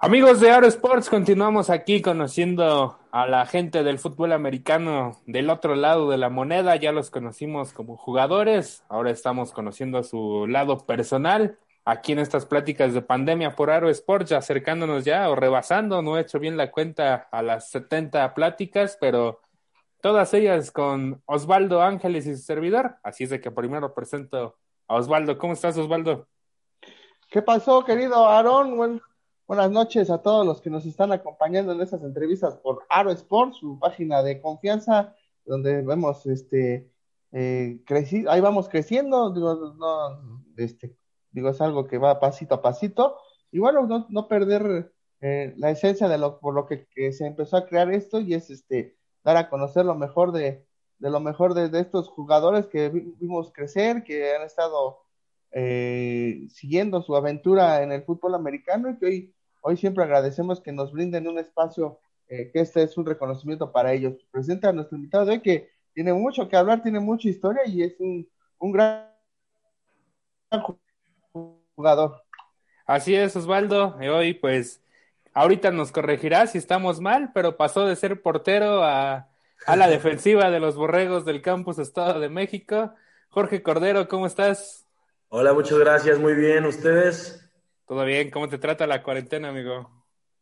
Amigos de Aro Sports, continuamos aquí conociendo a la gente del fútbol americano del otro lado de la moneda. Ya los conocimos como jugadores, ahora estamos conociendo su lado personal. Aquí en estas pláticas de pandemia por Aro Sports, acercándonos ya o rebasando, no he hecho bien la cuenta a las 70 pláticas, pero todas ellas con Osvaldo Ángeles y su servidor. Así es de que primero presento a Osvaldo. ¿Cómo estás, Osvaldo? ¿Qué pasó, querido Aarón? Buenas noches a todos los que nos están acompañando en estas entrevistas por Aro Sports, su página de confianza, donde vemos este eh, ahí vamos creciendo, digo, no, este, es algo que va pasito a pasito, y bueno, no, no perder eh, la esencia de lo por lo que, se empezó a crear esto, y es este dar a conocer lo mejor de, de lo mejor de, de estos jugadores que vimos crecer, que han estado eh, siguiendo su aventura en el fútbol americano y que hoy, hoy siempre agradecemos que nos brinden un espacio, eh, que este es un reconocimiento para ellos. Presenta a nuestro invitado de hoy que tiene mucho que hablar, tiene mucha historia y es un, un gran jugador. Así es, Osvaldo. Hoy, pues, ahorita nos corregirá si estamos mal, pero pasó de ser portero a, a la defensiva de los borregos del campus Estado de México. Jorge Cordero, ¿cómo estás? Hola, muchas gracias, muy bien. ¿Ustedes? Todo bien, ¿cómo te trata la cuarentena, amigo?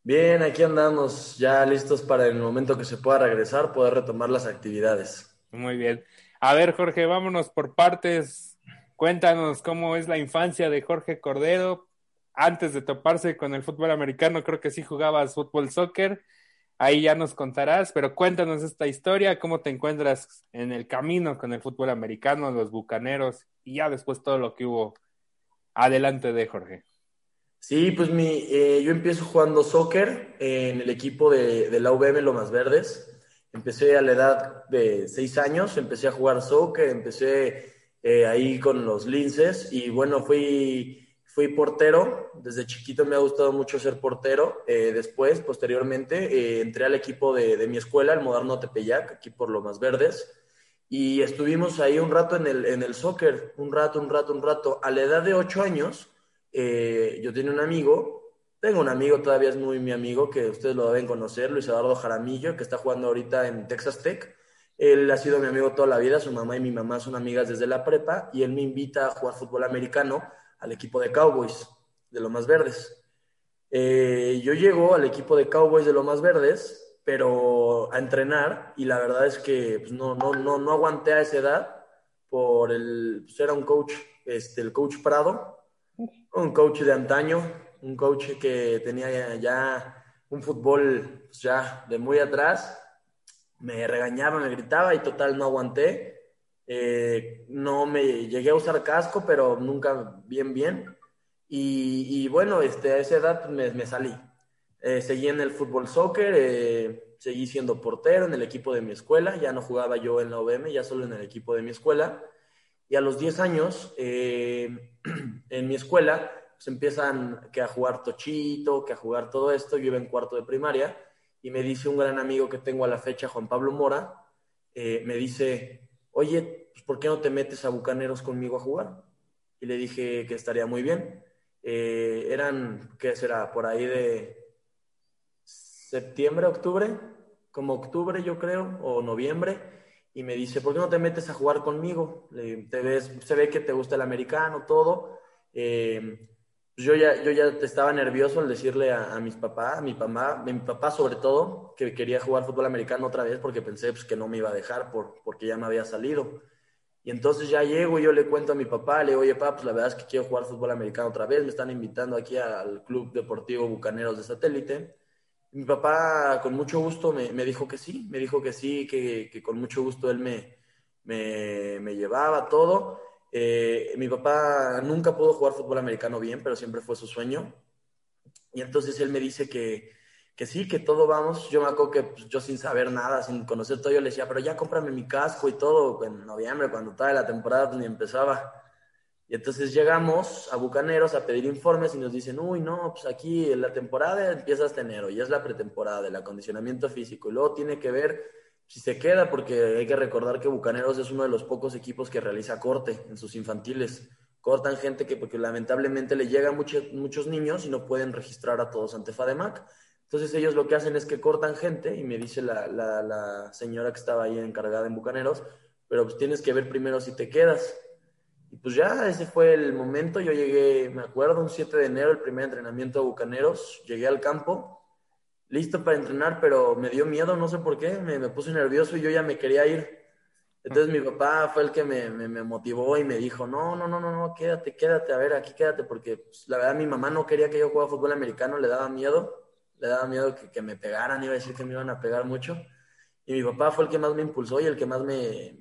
Bien, aquí andamos ya listos para el momento que se pueda regresar, poder retomar las actividades. Muy bien. A ver, Jorge, vámonos por partes. Cuéntanos cómo es la infancia de Jorge Cordero. Antes de toparse con el fútbol americano, creo que sí jugabas fútbol soccer. Ahí ya nos contarás, pero cuéntanos esta historia, cómo te encuentras en el camino con el fútbol americano, los bucaneros y ya después todo lo que hubo adelante de Jorge. Sí, pues mi, eh, yo empiezo jugando soccer en el equipo de, de la UVM Lomas Verdes. Empecé a la edad de seis años, empecé a jugar soccer, empecé eh, ahí con los linces y bueno, fui, fui portero. Desde chiquito me ha gustado mucho ser portero. Eh, después, posteriormente, entré al equipo de, de, mi escuela, el Moderno Tepeyac, aquí por Lomas Verdes y estuvimos ahí un rato en el, en el soccer, un rato, un rato, un rato. A la edad de ocho años, eh, yo tenía un amigo, tengo un amigo, todavía es muy mi amigo, que ustedes lo deben conocer, Luis Eduardo Jaramillo, que está jugando ahorita en Texas Tech. Él ha sido mi amigo toda la vida, su mamá y mi mamá son amigas desde la prepa, y él me invita a jugar fútbol americano al equipo de Cowboys, de Lomas Verdes. Eh, yo llego al equipo de Cowboys de Lomas Verdes pero a entrenar y la verdad es que pues, no, no, no, no aguanté a esa edad por el, pues, era un coach, este, el coach Prado, un coach de antaño, un coach que tenía ya, un fútbol pues, ya de muy atrás, me regañaba, me gritaba y total no aguanté. Eh, no me llegué a usar casco, pero nunca bien, bien. Y, y bueno, este, a esa edad me, me salí. Eh, seguí en el fútbol soccer, eh, seguí siendo portero en el equipo de mi escuela, ya no jugaba yo en la OVM, ya solo en el equipo de mi escuela. Y a los 10 años, eh, en mi escuela, se empiezan que a jugar tochito, que a jugar todo esto. Yo iba en cuarto de primaria y me dice un gran amigo que tengo a la fecha, Juan Pablo Mora, me dice, oye, pues, ¿por qué no te metes a Bucaneros conmigo a jugar? Y le dije que estaría muy bien. eran, ¿qué será? Por ahí de septiembre, octubre, como octubre yo creo, o noviembre, y me dice, ¿por qué no te metes a jugar conmigo? te ves, se ve que te gusta el americano, todo. Eh, yo ya, yo ya estaba nervioso al decirle a, mis papás, a mi papá, mi papá sobre todo, que quería jugar fútbol americano otra vez porque pensé pues, que no me iba a dejar por, porque ya me había salido. Y entonces ya llego y yo le cuento a mi papá, le digo, oye, papá, pues la verdad es que quiero jugar fútbol americano otra vez, me están invitando aquí al Club Deportivo Bucaneros de Satélite. Mi papá con mucho gusto me, me, dijo que sí, me dijo que sí, que, que con mucho gusto él me, me, me llevaba todo. Eh, mi papá nunca pudo jugar fútbol americano bien, pero siempre fue su sueño. Y entonces él me dice que, que sí, que todo vamos. Yo me acuerdo que pues, yo sin saber nada, sin conocer todo, yo le decía, pero ya cómprame mi casco y todo en noviembre, cuando estaba la temporada, ni empezaba. Y entonces llegamos a Bucaneros a pedir informes y nos dicen, uy, no, pues aquí la temporada empieza hasta enero y es la pretemporada del acondicionamiento físico. Y luego tiene que ver si se queda, porque hay que recordar que Bucaneros es uno de los pocos equipos que realiza corte en sus infantiles cortan gente que porque lamentablemente le llegan muchos muchos niños y no pueden registrar a todos ante FADEMAC. Entonces ellos lo que hacen es que cortan gente y me dice la, la, la señora que estaba ahí encargada en Bucaneros, pero pues tienes que ver primero si te quedas. Y pues ya, ese fue el momento. Yo llegué, me acuerdo, un 7 de enero, el primer entrenamiento a Bucaneros. Llegué al campo, listo para entrenar, pero me dio miedo, no sé por qué. Me, me puse nervioso y yo ya me quería ir. Entonces mi papá fue el que me, me, motivó y me dijo, no, no, no, no, no, quédate, quédate, a ver, aquí quédate, porque pues, la verdad mi mamá no quería que yo jugara fútbol americano, le daba miedo, le daba miedo que, que, me pegaran, iba a decir que me iban a pegar mucho. Y mi papá fue el que más me impulsó y el que más me,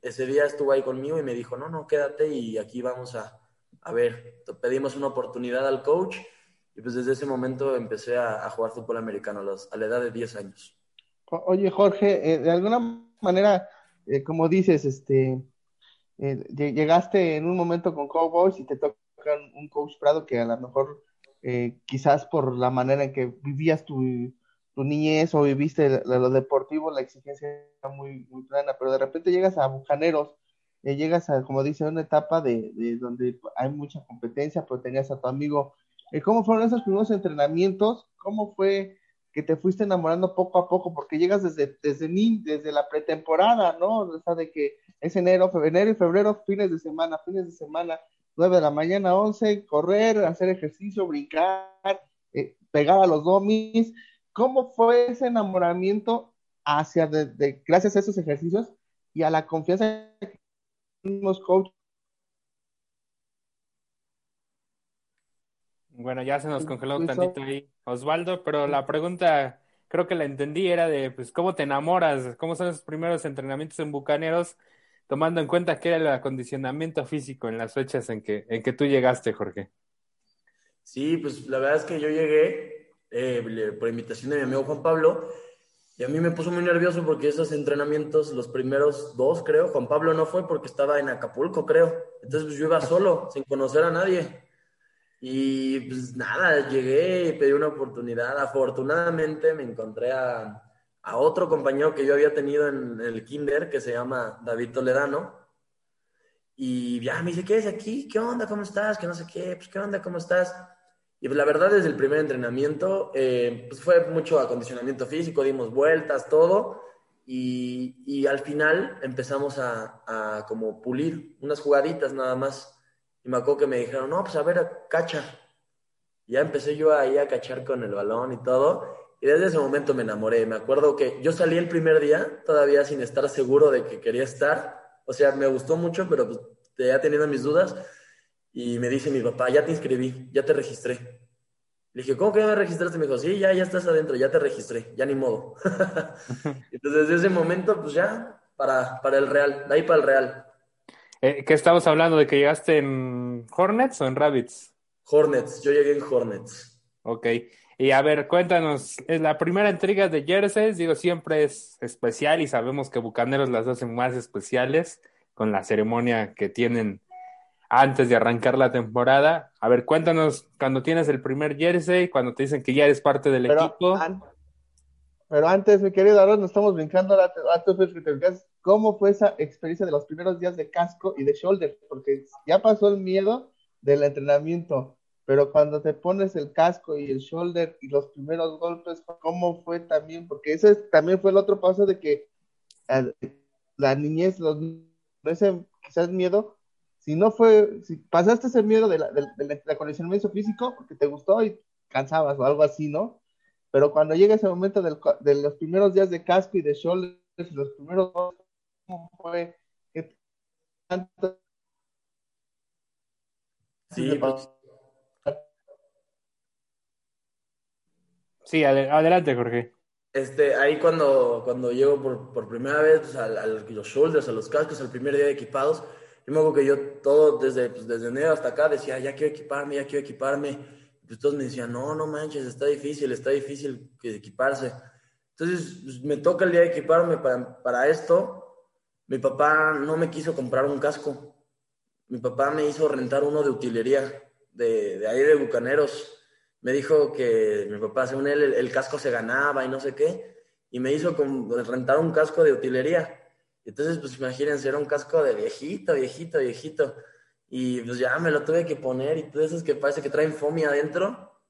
ese día estuvo ahí conmigo y me dijo, no, no, quédate y aquí vamos a, a ver, pedimos una oportunidad al coach y pues desde ese momento empecé a, jugar fútbol americano a, los, a la edad de 10 años. Oye, Jorge, eh, de alguna manera eh, como dices, este, eh, llegaste en un momento con Cowboys y te toca un coach Prado que a lo mejor quizás por la manera en que vivías tu, tu niñez o viviste lo deportivo, la exigencia era muy, muy plana, pero de repente llegas a Bucaneros, llegas a, como dice, una etapa de, de, donde hay mucha competencia, pero tenías a tu amigo. ¿Cómo fueron esos primeros entrenamientos? ¿Cómo fue que te fuiste enamorando poco a poco, porque llegas desde, desde, desde la pretemporada, ¿no? O sea, de que es enero, enero y febrero, fines de semana, fines de semana, 9 de la mañana, 11, correr, hacer ejercicio, brincar, eh, pegar a los domis. ¿Cómo fue ese enamoramiento hacia, de, gracias a esos ejercicios y a la confianza que los coaches Bueno, ya se nos congeló un tantito ahí, Osvaldo, pero la pregunta creo que la entendí era de, pues, ¿cómo te enamoras? ¿Cómo son esos primeros entrenamientos en Bucaneros? Tomando en cuenta que era el acondicionamiento físico en las fechas en que, en que tú llegaste, Jorge. Sí, pues la verdad es que yo llegué eh, por invitación de mi amigo Juan Pablo y a mí me puso muy nervioso porque esos entrenamientos, los primeros dos, creo, Juan Pablo no fue porque estaba en Acapulco, creo. Entonces pues, yo iba solo, sin conocer a nadie. Y pues nada, llegué y pedí una oportunidad. Afortunadamente me encontré a, a otro compañero que yo había tenido en el kinder que se llama David Toledano. Y ya me dice, ¿qué es aquí? ¿Qué onda? ¿Cómo estás? Que no sé qué, pues ¿qué onda? ¿Cómo estás? Y pues la verdad desde el primer entrenamiento eh, pues fue mucho acondicionamiento físico, dimos vueltas, todo. Y, y al final empezamos a, a como pulir unas jugaditas nada más. Y me acuerdo que me dijeron, no, pues a ver, cacha. ya empecé yo ahí a cachar con el balón y todo. Y desde ese momento me enamoré. Me acuerdo que yo salí el primer día todavía sin estar seguro de que quería estar. O sea, me gustó mucho, pero pues ya teniendo mis dudas. Y me dice mi papá, ya te inscribí, ya te registré. Le dije, ¿cómo que ya me registraste? Me dijo, sí, ya, ya estás adentro, ya te registré, ya ni modo. Entonces, desde ese momento, pues ya, para, para el Real, de ahí para el Real. Eh, ¿Qué estamos hablando? ¿De que llegaste en Hornets o en Rabbits? Hornets, yo llegué en Hornets. Ok. Y a ver, cuéntanos, es la primera entrega de jerseys, digo, siempre es especial y sabemos que Bucaneros las hacen más especiales con la ceremonia que tienen antes de arrancar la temporada. A ver, cuéntanos cuando tienes el primer jersey, cuando te dicen que ya eres parte del equipo. pero antes, mi querido Aaron, nos estamos brincando a, ¿Cómo fue esa experiencia de los primeros días de casco y de shoulder? Porque ya pasó el miedo del entrenamiento, pero cuando te pones el casco y el shoulder y los primeros golpes, ¿cómo fue también? Porque ese también fue el otro paso de que eh, la niñez, los, ese quizás miedo, si no fue, si pasaste ese miedo de la, de, físico porque te gustó y cansabas o algo así, ¿no? Pero cuando llega ese momento de los primeros días de casco y de shoulder, los primeros fue? Sí, pues. sí, adelante, Jorge. Este, ahí cuando, cuando llego por, por primera vez pues, a, los shoulders, a los cascos, al primer día de equipados, yo me acuerdo que yo todo, desde, pues, desde enero hasta acá, decía, ya quiero equiparme, ya quiero equiparme. Pues todos me decían, no, no manches, está difícil, está difícil equiparse. Entonces, pues, me toca el día de equiparme para, para esto mi papá no me quiso comprar un casco. Mi papá me hizo rentar uno de utilería, de, de ahí de Bucaneros. Me dijo que mi papá, según él, el, casco se ganaba y no sé qué. Y me hizo rentar un casco de utilería. Entonces, pues imagínense, era un casco de viejito, viejito, viejito. Y pues ya me lo tuve que poner y todo eso es que parece que traen fomia adentro.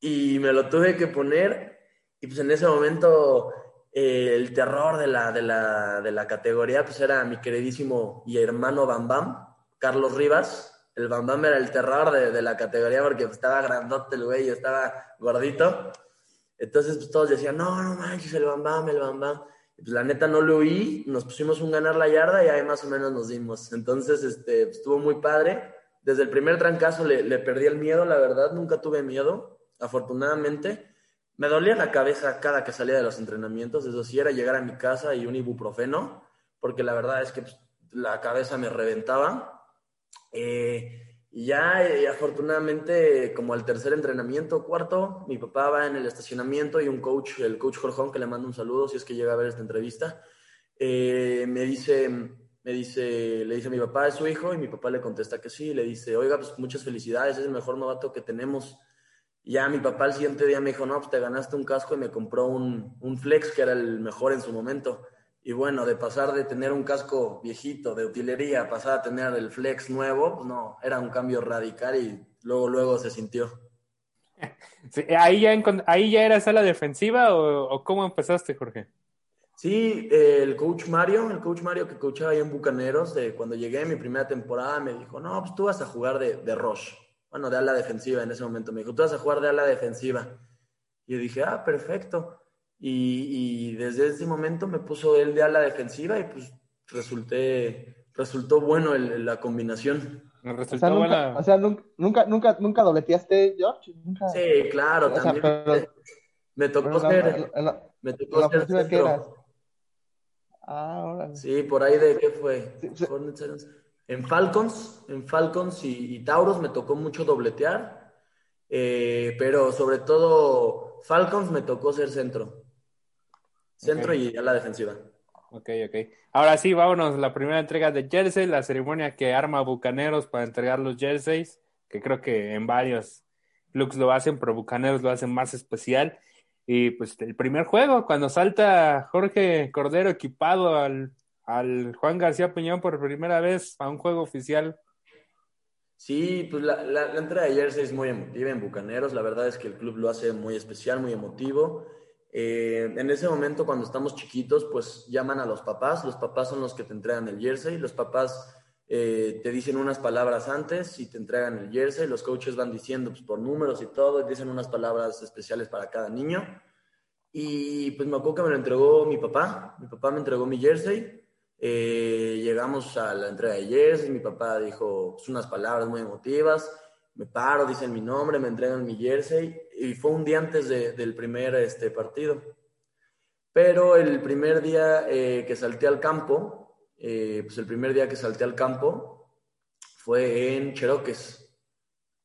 Y me lo tuve que poner. Y pues en ese momento eh, el terror de la, de, la, de la categoría pues era mi queridísimo y hermano Bam Bam, Carlos Rivas. El Bam Bam era el terror de, de la categoría porque estaba grandote el güey, estaba gordito. Entonces pues todos decían, no, no manches, el Bam Bam, el Bam Bam. Pues la neta no lo oí, nos pusimos un ganar la yarda y ahí más o menos nos dimos. Entonces este, pues, estuvo muy padre. Desde el primer trancazo le, le perdí el miedo, la verdad, nunca tuve miedo, afortunadamente. Me dolía la cabeza cada que salía de los entrenamientos, eso sí, era llegar a mi casa y un ibuprofeno, porque la verdad es que pues, la cabeza me reventaba. Eh, y ya, eh, afortunadamente, como al tercer entrenamiento, cuarto, mi papá va en el estacionamiento y un coach, el coach Jorjón, que le mando un saludo si es que llega a ver esta entrevista, eh, me dice, me dice, le dice a mi papá, es su hijo, y mi papá le contesta que sí, le dice, oiga, pues muchas felicidades, es el mejor novato que tenemos. Ya mi papá el siguiente día me dijo, no, pues te ganaste un casco y me compró un, un flex que era el mejor en su momento. Y bueno, de pasar de tener un casco viejito de utilería a pasar a tener el flex nuevo, pues no, era un cambio radical y luego, luego se sintió. Sí, ¿ahí, ya ¿Ahí ya era sala defensiva o, o cómo empezaste, Jorge? Sí, eh, el coach Mario, el coach Mario que coachaba ahí en Bucaneros, de cuando llegué mi primera temporada, me dijo, no, pues tú vas a jugar de, de rush, bueno, de ala defensiva en ese momento, me dijo, tú vas a jugar de ala defensiva. Y yo dije, ah, perfecto. Y, y desde ese momento me puso él de ala defensiva y pues resulté, resultó bueno el- la combinación. Me O sea, nunca, buena- o sea, nunca, nunca, nunca, nunca dobleteaste, George. Nunca. Sí, claro, O sea, también pero- me tocó la- ser, la- en la- me tocó la ser centro. eras. Ah, órale. Sí, por ahí de qué fue. Sí, sí. En Falcons, en Falcons y, y Tauros me tocó mucho dobletear, eh, pero sobre todo Falcons me tocó ser centro. Centro y a la defensiva. Ok, ok. Ahora sí, vámonos. La primera entrega de jersey, la ceremonia que arma Bucaneros para entregar los jerseys, que creo que en varios clubs lo hacen, pero Bucaneros lo hacen más especial. Y pues el primer juego, cuando salta Jorge Cordero equipado al, al Juan García Peñón por primera vez a un juego oficial. Sí, pues la, la, la entrega de jersey es muy emotiva en Bucaneros. La verdad es que el club lo hace muy especial, muy emotivo. Eh, en ese momento, cuando estamos chiquitos, pues llaman a los papás. Los papás son los que te entregan el jersey. Los papás eh, te dicen unas palabras antes y te entregan el jersey. Los coaches van diciendo pues, por números y todo, dicen unas palabras especiales para cada niño. Y pues me acuerdo que me lo entregó mi papá. Mi papá me entregó mi jersey. Eh, llegamos a la entrega de jersey. Mi papá dijo pues, unas palabras muy emotivas. Me paro, dicen mi nombre, me entregan mi jersey. Y fue un día antes de- del primer este, partido. Pero el primer día eh, que salté al campo, eh, pues el primer día que salté al campo fue en Cheroques.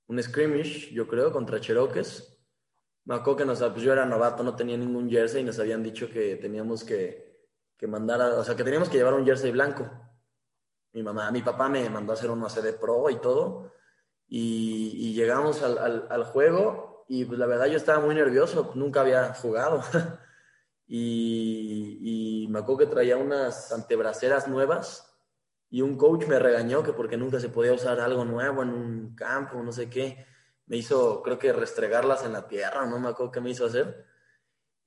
Un scrimmage, yo creo, contra Cheroques. Me acuerdo que nos, pues yo era novato, no tenía ningún jersey y nos habían dicho que teníamos que, que mandar, a- o sea, que teníamos que llevar un jersey blanco. Mi mamá, mi papá me mandó a hacer uno a CD Pro y todo. Y, llegamos al, al juego y pues la verdad yo estaba muy nervioso, nunca había jugado. y, y me acuerdo que traía unas antebraceras nuevas y un coach me regañó que porque nunca se podía usar algo nuevo en un campo, no sé qué. Me hizo, creo que restregarlas en la tierra, no me acuerdo qué me hizo hacer.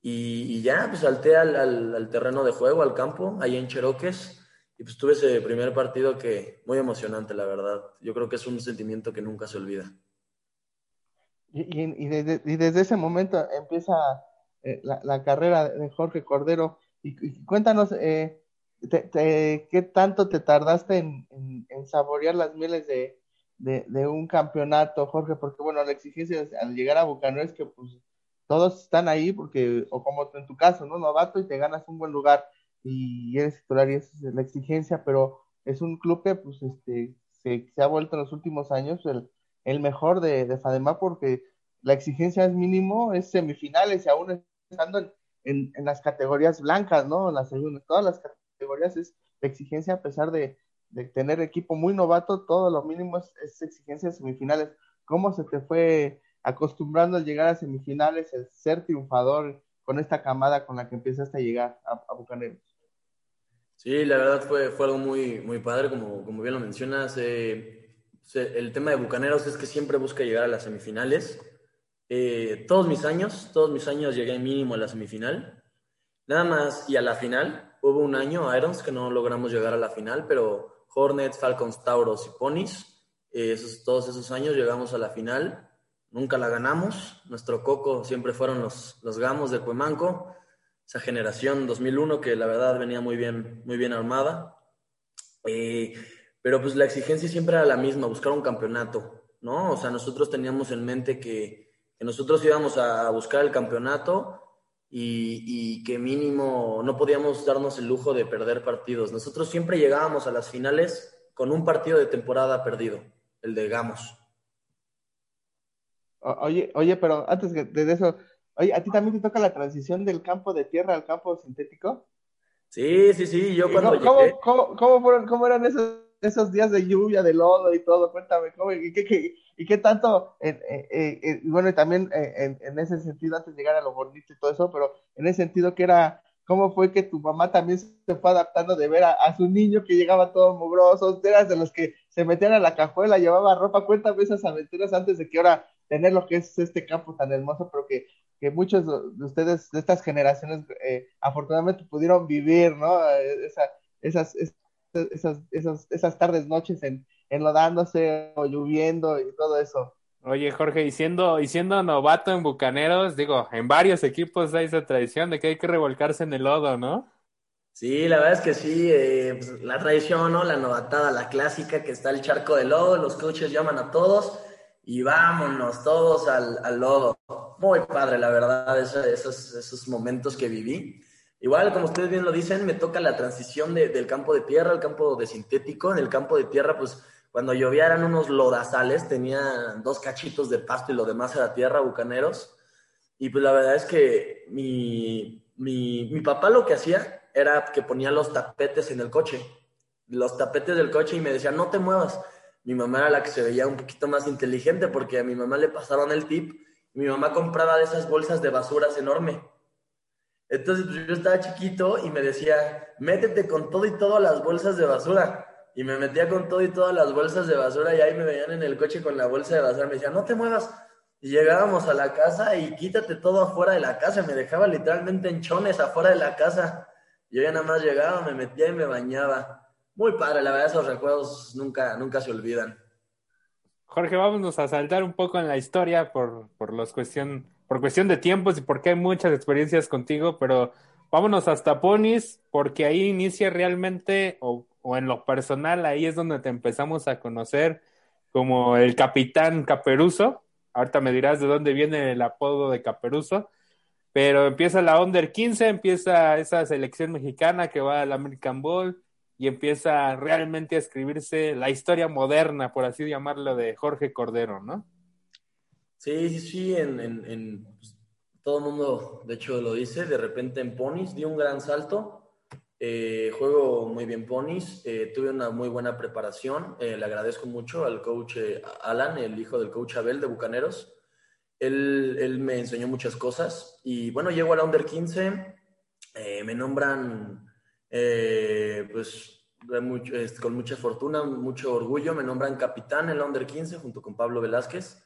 Y, ya, pues salté al, al, al terreno de juego, al campo, ahí en Cheroques. Y pues tuve ese primer partido que muy emocionante, la verdad. Yo creo que es un sentimiento que nunca se olvida. Y, desde, ese momento empieza eh, la, carrera de Jorge Cordero. Y, cuéntanos, eh, te- ¿qué tanto te tardaste en, saborear las mieles de, un campeonato, Jorge? Porque, bueno, la exigencia al llegar a Bucaneros es que pues todos están ahí porque, o como en tu caso, ¿no? Novato y te ganas un buen lugar y eres titular y esa es la exigencia, pero es un club que pues este se, se ha vuelto en los últimos años el, el mejor de, de porque la exigencia es mínimo, es semifinales y aún estando en, en, las categorías blancas, ¿no? En las segundas, todas las categorías es la exigencia a pesar de, de tener equipo muy novato, todo lo mínimo es, es exigencia de semifinales. ¿Cómo se te fue acostumbrando al llegar a semifinales, el ser triunfador con esta camada con la que empezaste a llegar a, a Bucaneros? Sí, la verdad fue, fue algo muy, muy padre, como, como bien lo mencionas. eh, el tema de Bucaneros es que siempre busca llegar a las semifinales. Eh, todos mis años, todos mis años llegué mínimo a la semifinal. Nada más, y a la final, hubo un año, Irons, que no logramos llegar a la final, pero Hornets, Falcons, Tauros y Ponies, eh, esos, todos esos años llegamos a la final. Nunca la ganamos. Nuestro coco siempre fueron los, los gamos de Cuemanco. Esa generación 2001 que la verdad venía muy bien, muy bien armada. Eh, pero pues la exigencia siempre era la misma, buscar un campeonato, ¿no? O sea, nosotros teníamos en mente que, nosotros íbamos a buscar el campeonato y, y, que mínimo no podíamos darnos el lujo de perder partidos. Nosotros siempre llegábamos a las finales con un partido de temporada perdido, el de Gamos. Oye, oye, pero antes de eso, oye, ¿a ti también te toca la transición del campo de tierra al campo sintético? Sí, sí, sí, yo cuando ¿Cómo, llegué... ¿cómo, cómo, fueron, cómo eran esos esos días de lluvia, de lodo y todo, cuéntame, ¿cómo, y, qué, y, qué, tanto, bueno, y también en, en, ese sentido, antes de llegar a lo bonito y todo eso, pero en ese sentido que era, ¿cómo fue que tu mamá también se fue adaptando de ver a, su niño que llegaba todo mugroso, eras de los que se metían a la cajuela, llevaba ropa, cuéntame esas aventuras antes de que ahora tener lo que es este campo tan hermoso, pero que, que muchos de ustedes, de estas generaciones, eh, afortunadamente pudieron vivir, ¿no? Esa, esas, esas, esas, esas tardes, noches en, enlodándose o lloviendo y todo eso. Oye, Jorge, y siendo, y siendo novato en Bucaneros, digo, en varios equipos hay esa tradición de que hay que revolcarse en el lodo, ¿no? Sí, la verdad es que sí, eh, pues, la tradición, ¿no? La novatada, la clásica, que está el charco de lodo, los coaches llaman a todos y vámonos todos al, al lodo. Muy padre, la verdad, esos, esos, esos momentos que viví. Igual, como ustedes bien lo dicen, me toca la transición del campo de tierra al campo de sintético. En el campo de tierra, pues cuando llovía eran unos lodazales, tenía dos cachitos de pasto y lo demás era tierra, bucaneros. Y pues la verdad es que mi, mi, mi papá lo que hacía era que ponía los tapetes en el coche, los tapetes del coche y me decía, no te muevas. Mi mamá era la que se veía un poquito más inteligente porque a mi mamá le pasaron el tip. Mi mamá compraba de esas bolsas de basuras enorme entonces pues, yo estaba chiquito y me decía, métete con todo y todo a las bolsas de basura. Y me metía con todo y todas las bolsas de basura y ahí me veían en el coche con la bolsa de basura. Me decía, no te muevas. Y llegábamos a la casa y quítate todo afuera de la casa. Me dejaba literalmente en chones afuera de la casa. Yo ya nada más llegaba, me metía y me bañaba. Muy padre, la verdad, esos recuerdos nunca, nunca se olvidan. Jorge, vámonos a saltar un poco en la historia por, por los cuestión por cuestión de tiempos y porque hay muchas experiencias contigo, pero vámonos hasta Ponis, porque ahí inicia realmente, o, en lo personal, ahí es donde te empezamos a conocer como el capitán Caperuso. Ahorita me dirás de dónde viene el apodo de Caperuso, pero empieza la Under 15, empieza esa selección mexicana que va al American Bowl y empieza realmente a escribirse la historia moderna, por así llamarlo, de Jorge Cordero, ¿no? Sí, sí, sí, en, pues, todo el mundo, de hecho, lo dice. De repente en Ponis di un gran salto. Eh, juego muy bien Ponis. Eh, tuve una muy buena preparación. Eh, le agradezco mucho al coach Alan, el hijo del coach Abel de Bucaneros. Él, él me enseñó muchas cosas. Y bueno, llego a la Under 15. me nombran, pues, con mucha fortuna, mucho orgullo. Me nombran capitán en la Under 15 junto con Pablo Velázquez.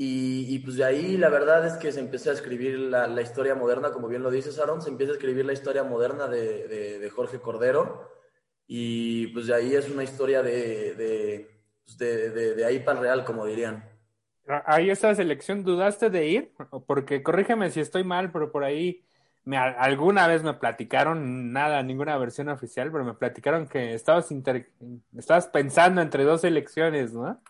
Y, pues de ahí la verdad es que se empieza a escribir la, historia moderna, como bien lo dices, Aaron, se empieza a escribir la historia moderna de, Jorge Cordero. Y pues de ahí es una historia de, pues, de, de, ahí para real, como dirían. Ahí esa selección, ¿dudaste de ir? Porque corrígeme si estoy mal, pero por ahí me, alguna vez me platicaron, nada, ninguna versión oficial, pero me platicaron que estabas, inter, estabas pensando entre dos selecciones, ¿no?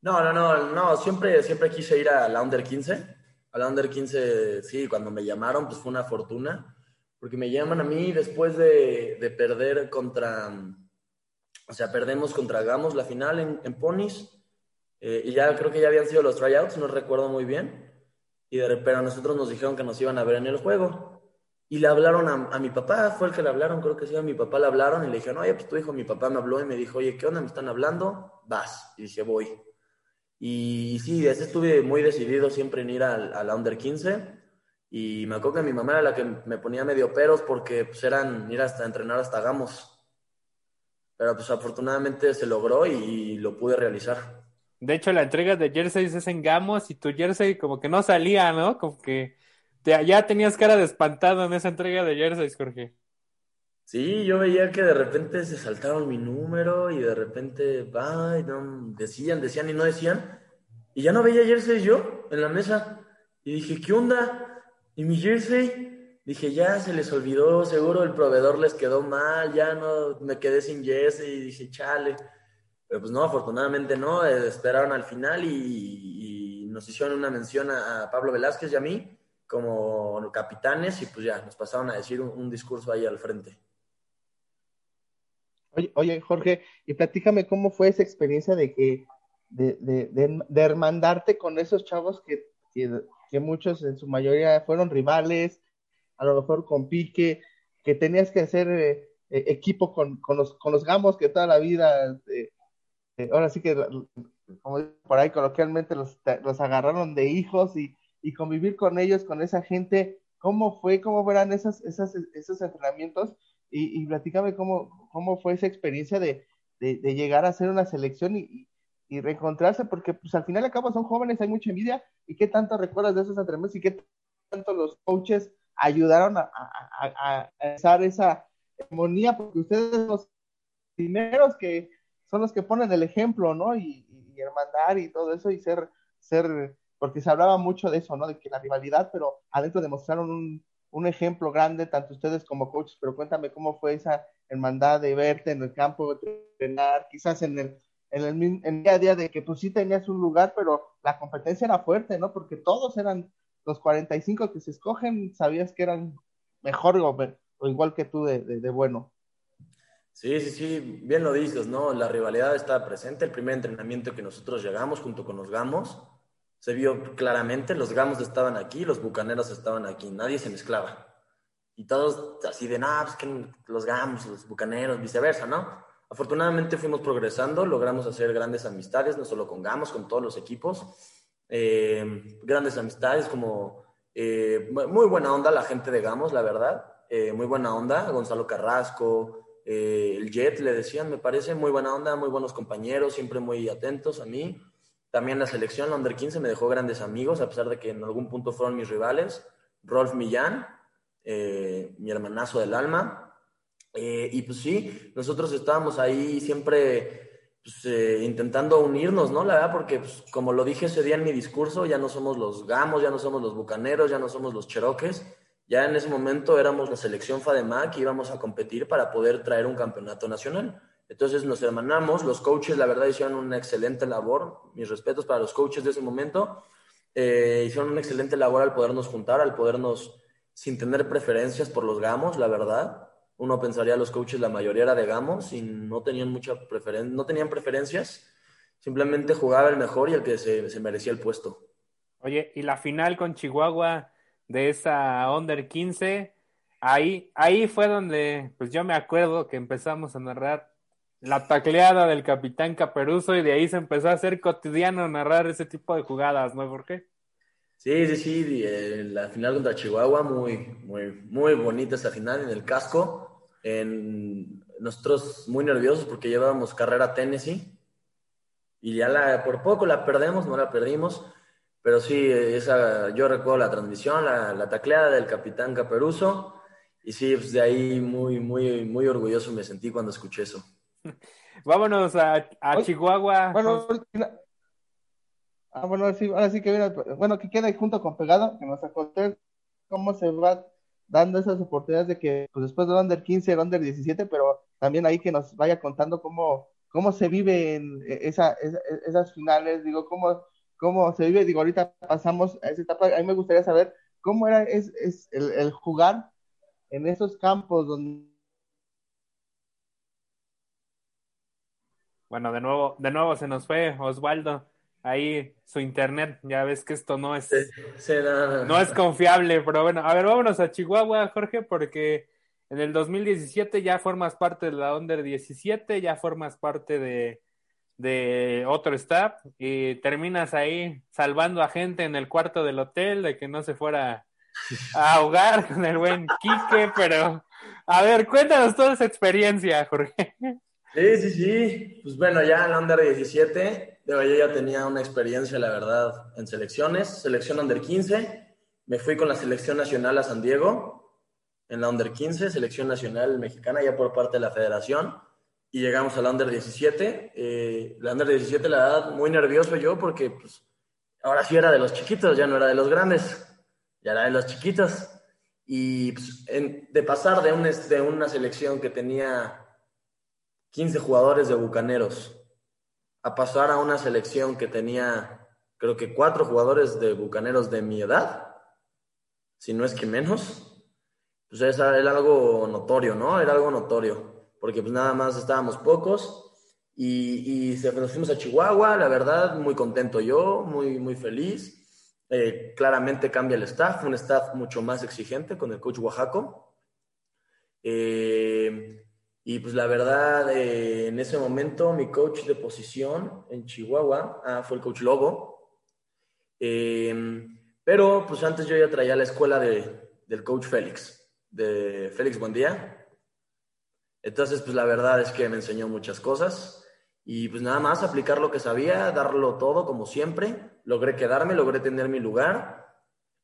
No, no, no, no, siempre, siempre quise ir a la Under 15. A la Under 15, sí, cuando me llamaron, pues fue una fortuna, porque me llaman a mí después de, de perder contra, o sea, perdemos contra Gamos la final en, en Ponies, eh, y ya creo que ya habían sido los tryouts, no recuerdo muy bien, y de, pero a nosotros nos dijeron que nos iban a ver en el juego. Y le hablaron a, a, mi papá, fue el que le hablaron, creo que sí, a mi papá le hablaron y le dijeron, oye, pues tu hijo, mi papá me habló y me dijo, oye, ¿qué onda? ¿Me están hablando? Vas. Y dije, voy. Y sí, desde estuve muy decidido siempre en ir a, la Under 15. Y me acuerdo que mi mamá era la que me ponía medio peros porque pues, eran ir hasta entrenar hasta Gamos. pero pues afortunadamente se logró y, lo pude realizar. De hecho, la entrega de jerseys es en Gamos y tu jersey como que no salía, ¿no? Como que ya tenías cara de espantado en esa entrega de jerseys, Jorge. Sí, yo veía que de repente se saltaron mi número y de repente, ay, no, decían, decían y no decían. Y ya no veía jersey yo en la mesa. Y dije, ¿qué onda? ¿Y mi jersey? Dije, ya se les olvidó, seguro el proveedor les quedó mal, ya no me quedé sin jersey. Y dije, chale. Pero pues no, afortunadamente no, eh, esperaron al final y, nos hicieron una mención a, Pablo Velázquez y a mí como capitanes y pues ya nos pasaron a decir un discurso ahí al frente. Oye, oye, Jorge, y platícame cómo fue esa experiencia de que, de, de, de, hermandarte con esos chavos que, que, muchos en su mayoría fueron rivales, a lo mejor con pique, que tenías que hacer eh, eh, equipo con, con, los, con los gamos que toda la vida, ahora sí que, como por ahí coloquialmente, los, los agarraron de hijos y, y convivir con ellos, con esa gente, ¿cómo fue, cómo fueran esas, esas, esos entrenamientos? y, y platícame cómo, cómo fue esa experiencia de, de, llegar a hacer una selección y, y, reencontrarse, porque pues al final de cabo son jóvenes, hay mucha envidia, y qué tanto recuerdas de esos entrenamientos y qué tanto los coaches ayudaron a, a, a, esa armonía, porque ustedes los primeros que son los que ponen el ejemplo, ¿no? Y, y, hermandar y todo eso y ser, ser, porque se hablaba mucho de eso, ¿no? De que la rivalidad, pero adentro demostraron un, un ejemplo grande, tanto ustedes como coaches, pero cuéntame cómo fue esa hermandad de verte en el campo, de entrenar, quizás en el, en el, día a día de que pues sí tenías un lugar, pero la competencia era fuerte, ¿no? Porque todos eran los 45 que se escogen, sabías que eran mejor o, igual que tú de, de, bueno. Sí, sí, sí, bien lo dices, ¿no? La rivalidad estaba presente. El primer entrenamiento que nosotros llegamos junto con los Gamos, se vio claramente, los Gamos estaban aquí, los Bucaneros estaban aquí, nadie se mezclaba. Y todos así de, nada, pues que los Gamos, los Bucaneros, viceversa, ¿no? Afortunadamente fuimos progresando, logramos hacer grandes amistades, no solo con Gamos, con todos los equipos. Eh, grandes amistades como eh, muy buena onda la gente de Gamos, la verdad. Eh, muy buena onda, Gonzalo Carrasco, el Jet le decían, me parece, muy buena onda, muy buenos compañeros, siempre muy atentos a mí. También la selección, la Under 15, me dejó grandes amigos, a pesar de que en algún punto fueron mis rivales. Rolf Millán, eh, mi hermanazo del alma. Eh, y pues sí, nosotros estábamos ahí siempre pues, eh, intentando unirnos, ¿no? La verdad, porque pues, como lo dije ese día en mi discurso, ya no somos los gamos, ya no somos los bucaneros, ya no somos los cheroques. Ya en ese momento éramos la selección FADEMAC y íbamos a competir para poder traer un campeonato nacional. Entonces nos hermanamos, los coaches la verdad hicieron una excelente labor, mis respetos para los coaches de ese momento, eh, hicieron una excelente labor al podernos juntar, al podernos, sin tener preferencias por los gamos, la verdad. Uno pensaría los coaches, la mayoría era de gamos y no tenían mucha preferencia, no tenían preferencias, simplemente jugaba el mejor y el que se, se merecía el puesto. Oye, y la final con Chihuahua de esa Under 15, ahí, ahí fue donde, pues yo me acuerdo que empezamos a narrar la tacleada del capitán Caperuso y de ahí se empezó a hacer cotidiano narrar ese tipo de jugadas, ¿no, Jorge? Sí, sí, sí, eh, la final contra Chihuahua, muy, muy, muy bonita esa final en el casco. En, nosotros muy nerviosos porque llevábamos carrera a Tennessee y ya la, por poco la perdemos, no la perdimos, pero sí, esa, yo recuerdo la transmisión, la, la tacleada del capitán Caperuso y sí, pues de ahí muy, muy, muy orgulloso me sentí cuando escuché eso. Vámonos a, Chihuahua. Bueno, ah, bueno, sí, ahora sí que viene, bueno, que queda junto con Pegado, que nos aconte cómo se va dando esas oportunidades de que, pues después de Under 15, Under 17, pero también ahí que nos vaya contando cómo, cómo se vive en esa, esas finales, digo, cómo, cómo se vive, digo, ahorita pasamos a esa etapa, a mí me gustaría saber cómo era es, es el, el jugar en esos campos donde Bueno, de nuevo, de nuevo se nos fue Osvaldo. Ahí su internet, ya ves que esto no es, no es confiable, pero bueno, a ver, vámonos a Chihuahua, Jorge, porque en el 2017 ya formas parte de la Under 17, ya formas parte de, de otro staff y terminas ahí salvando a gente en el cuarto del hotel de que no se fuera a ahogar con el buen Quique, pero a ver, cuéntanos toda esa experiencia, Jorge. Sí, sí, sí. Pues bueno, ya en Under 17, yo ya tenía una experiencia, la verdad, en selecciones. Selección Under 15. Me fui con la selección nacional a San Diego, en la Under 15, selección nacional mexicana, ya por parte de la federación. Y llegamos a la Under 17. Eh, la Under 17, la verdad, muy nervioso yo porque pues, ahora sí era de los chiquitos, ya no era de los grandes, ya era de los chiquitos. Y pues, de pasar de, un, de una selección que tenía 15 jugadores de Bucaneros a pasar a una selección que tenía, creo que cuatro jugadores de Bucaneros de mi edad, si no es que menos, pues era algo notorio, ¿no? Era algo notorio, porque pues nada más estábamos pocos y, y nos fuimos a Chihuahua, la verdad, muy contento yo, muy, muy feliz. Eh, claramente cambia el staff, un staff mucho más exigente con el coach Oaxaco. Eh, y pues la verdad, eh, en ese momento mi coach de posición en Chihuahua ah, fue el coach Lobo. pero pues antes yo ya traía la escuela de, del coach Félix, de Félix Buendía. Entonces, pues la verdad es que me enseñó muchas cosas. Y pues nada más aplicar lo que sabía, darlo todo como siempre. Logré quedarme, logré tener mi lugar.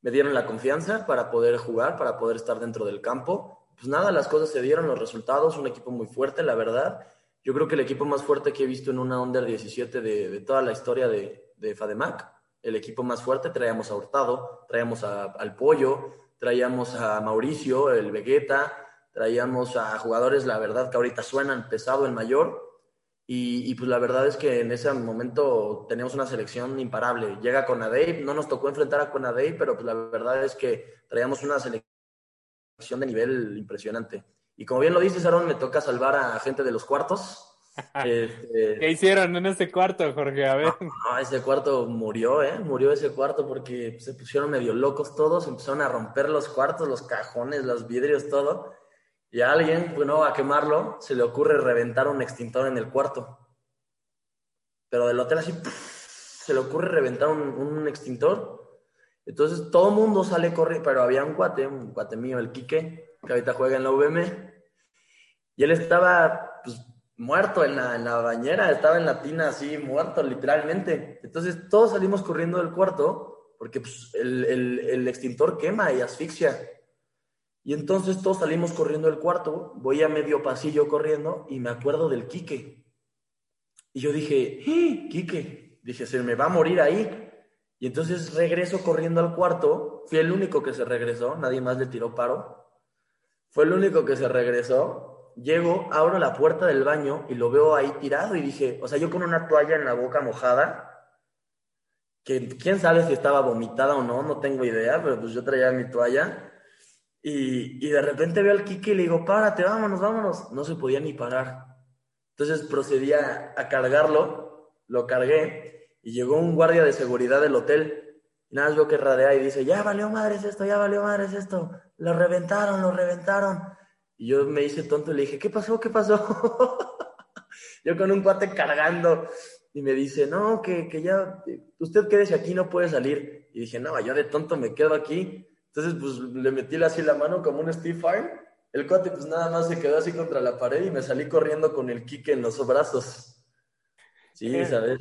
Me dieron la confianza para poder jugar, para poder estar dentro del campo. Pues nada, las cosas se dieron, los resultados, un equipo muy fuerte, la verdad. Yo creo que el equipo más fuerte que he visto en una Under 17 de, toda la historia de, de, FADEMAC. El equipo más fuerte, traíamos a Hurtado, traíamos a, al Pollo, traíamos a Mauricio, el Vegeta, traíamos a jugadores, la verdad, que ahorita suenan pesado el mayor y, pues la verdad es que en ese momento teníamos una selección imparable. Llega con Adey, no nos tocó enfrentar a Conadey, pero pues la verdad es que traíamos una selección de nivel impresionante. Y como bien lo dices, Aaron, me toca salvar a gente de los cuartos. Este, ¿Qué hicieron en ese cuarto, Jorge? A ver. No, ese cuarto murió, ¿eh? Murió ese cuarto porque se pusieron medio locos todos, empezaron a romper los cuartos, los cajones, los vidrios, todo. Y a alguien, bueno, a quemarlo, se le ocurre reventar un extintor en el cuarto. Pero del hotel así, se le ocurre reventar un, extintor. Entonces todo el mundo sale corriendo, pero había un cuate, un cuate mío, el Quique, que ahorita juega en la VM. Y él estaba pues, muerto en la, en la bañera, estaba en la tina así, muerto literalmente. Entonces todos salimos corriendo del cuarto porque pues, el, el, el extintor quema y asfixia. Y entonces todos salimos corriendo del cuarto, voy a medio pasillo corriendo y me acuerdo del Quique. Y yo dije, ¡Eh, Quique, dije, se me va a morir ahí. Y entonces regreso corriendo al cuarto, fui el único que se regresó, nadie más le tiró paro. Fue el único que se regresó. Llego, abro la puerta del baño y lo veo ahí tirado y dije, o sea, yo con una toalla en la boca mojada, que quién sabe si estaba vomitada o no, no tengo idea, pero pues yo traía mi toalla y, de repente veo al Kike y le digo, párate, vámonos, vámonos. No se podía ni parar. Entonces procedí a, cargarlo, lo cargué y llegó un guardia de seguridad del hotel. Y nada más veo que radea y dice, ya valió madres esto, ya valió madres esto. Lo reventaron, lo reventaron. Y yo me hice tonto y le dije, ¿qué pasó? ¿Qué pasó? yo con un cuate cargando. Y me dice, no, que, que ya, usted quédese aquí, no puede salir. Y dije, no, yo de tonto me quedo aquí. Entonces, pues le metí así la mano como un Steve Fine. El cuate, pues nada más se quedó así contra la pared y me salí corriendo con el Kike en los brazos. Sí, eh, ¿sabes?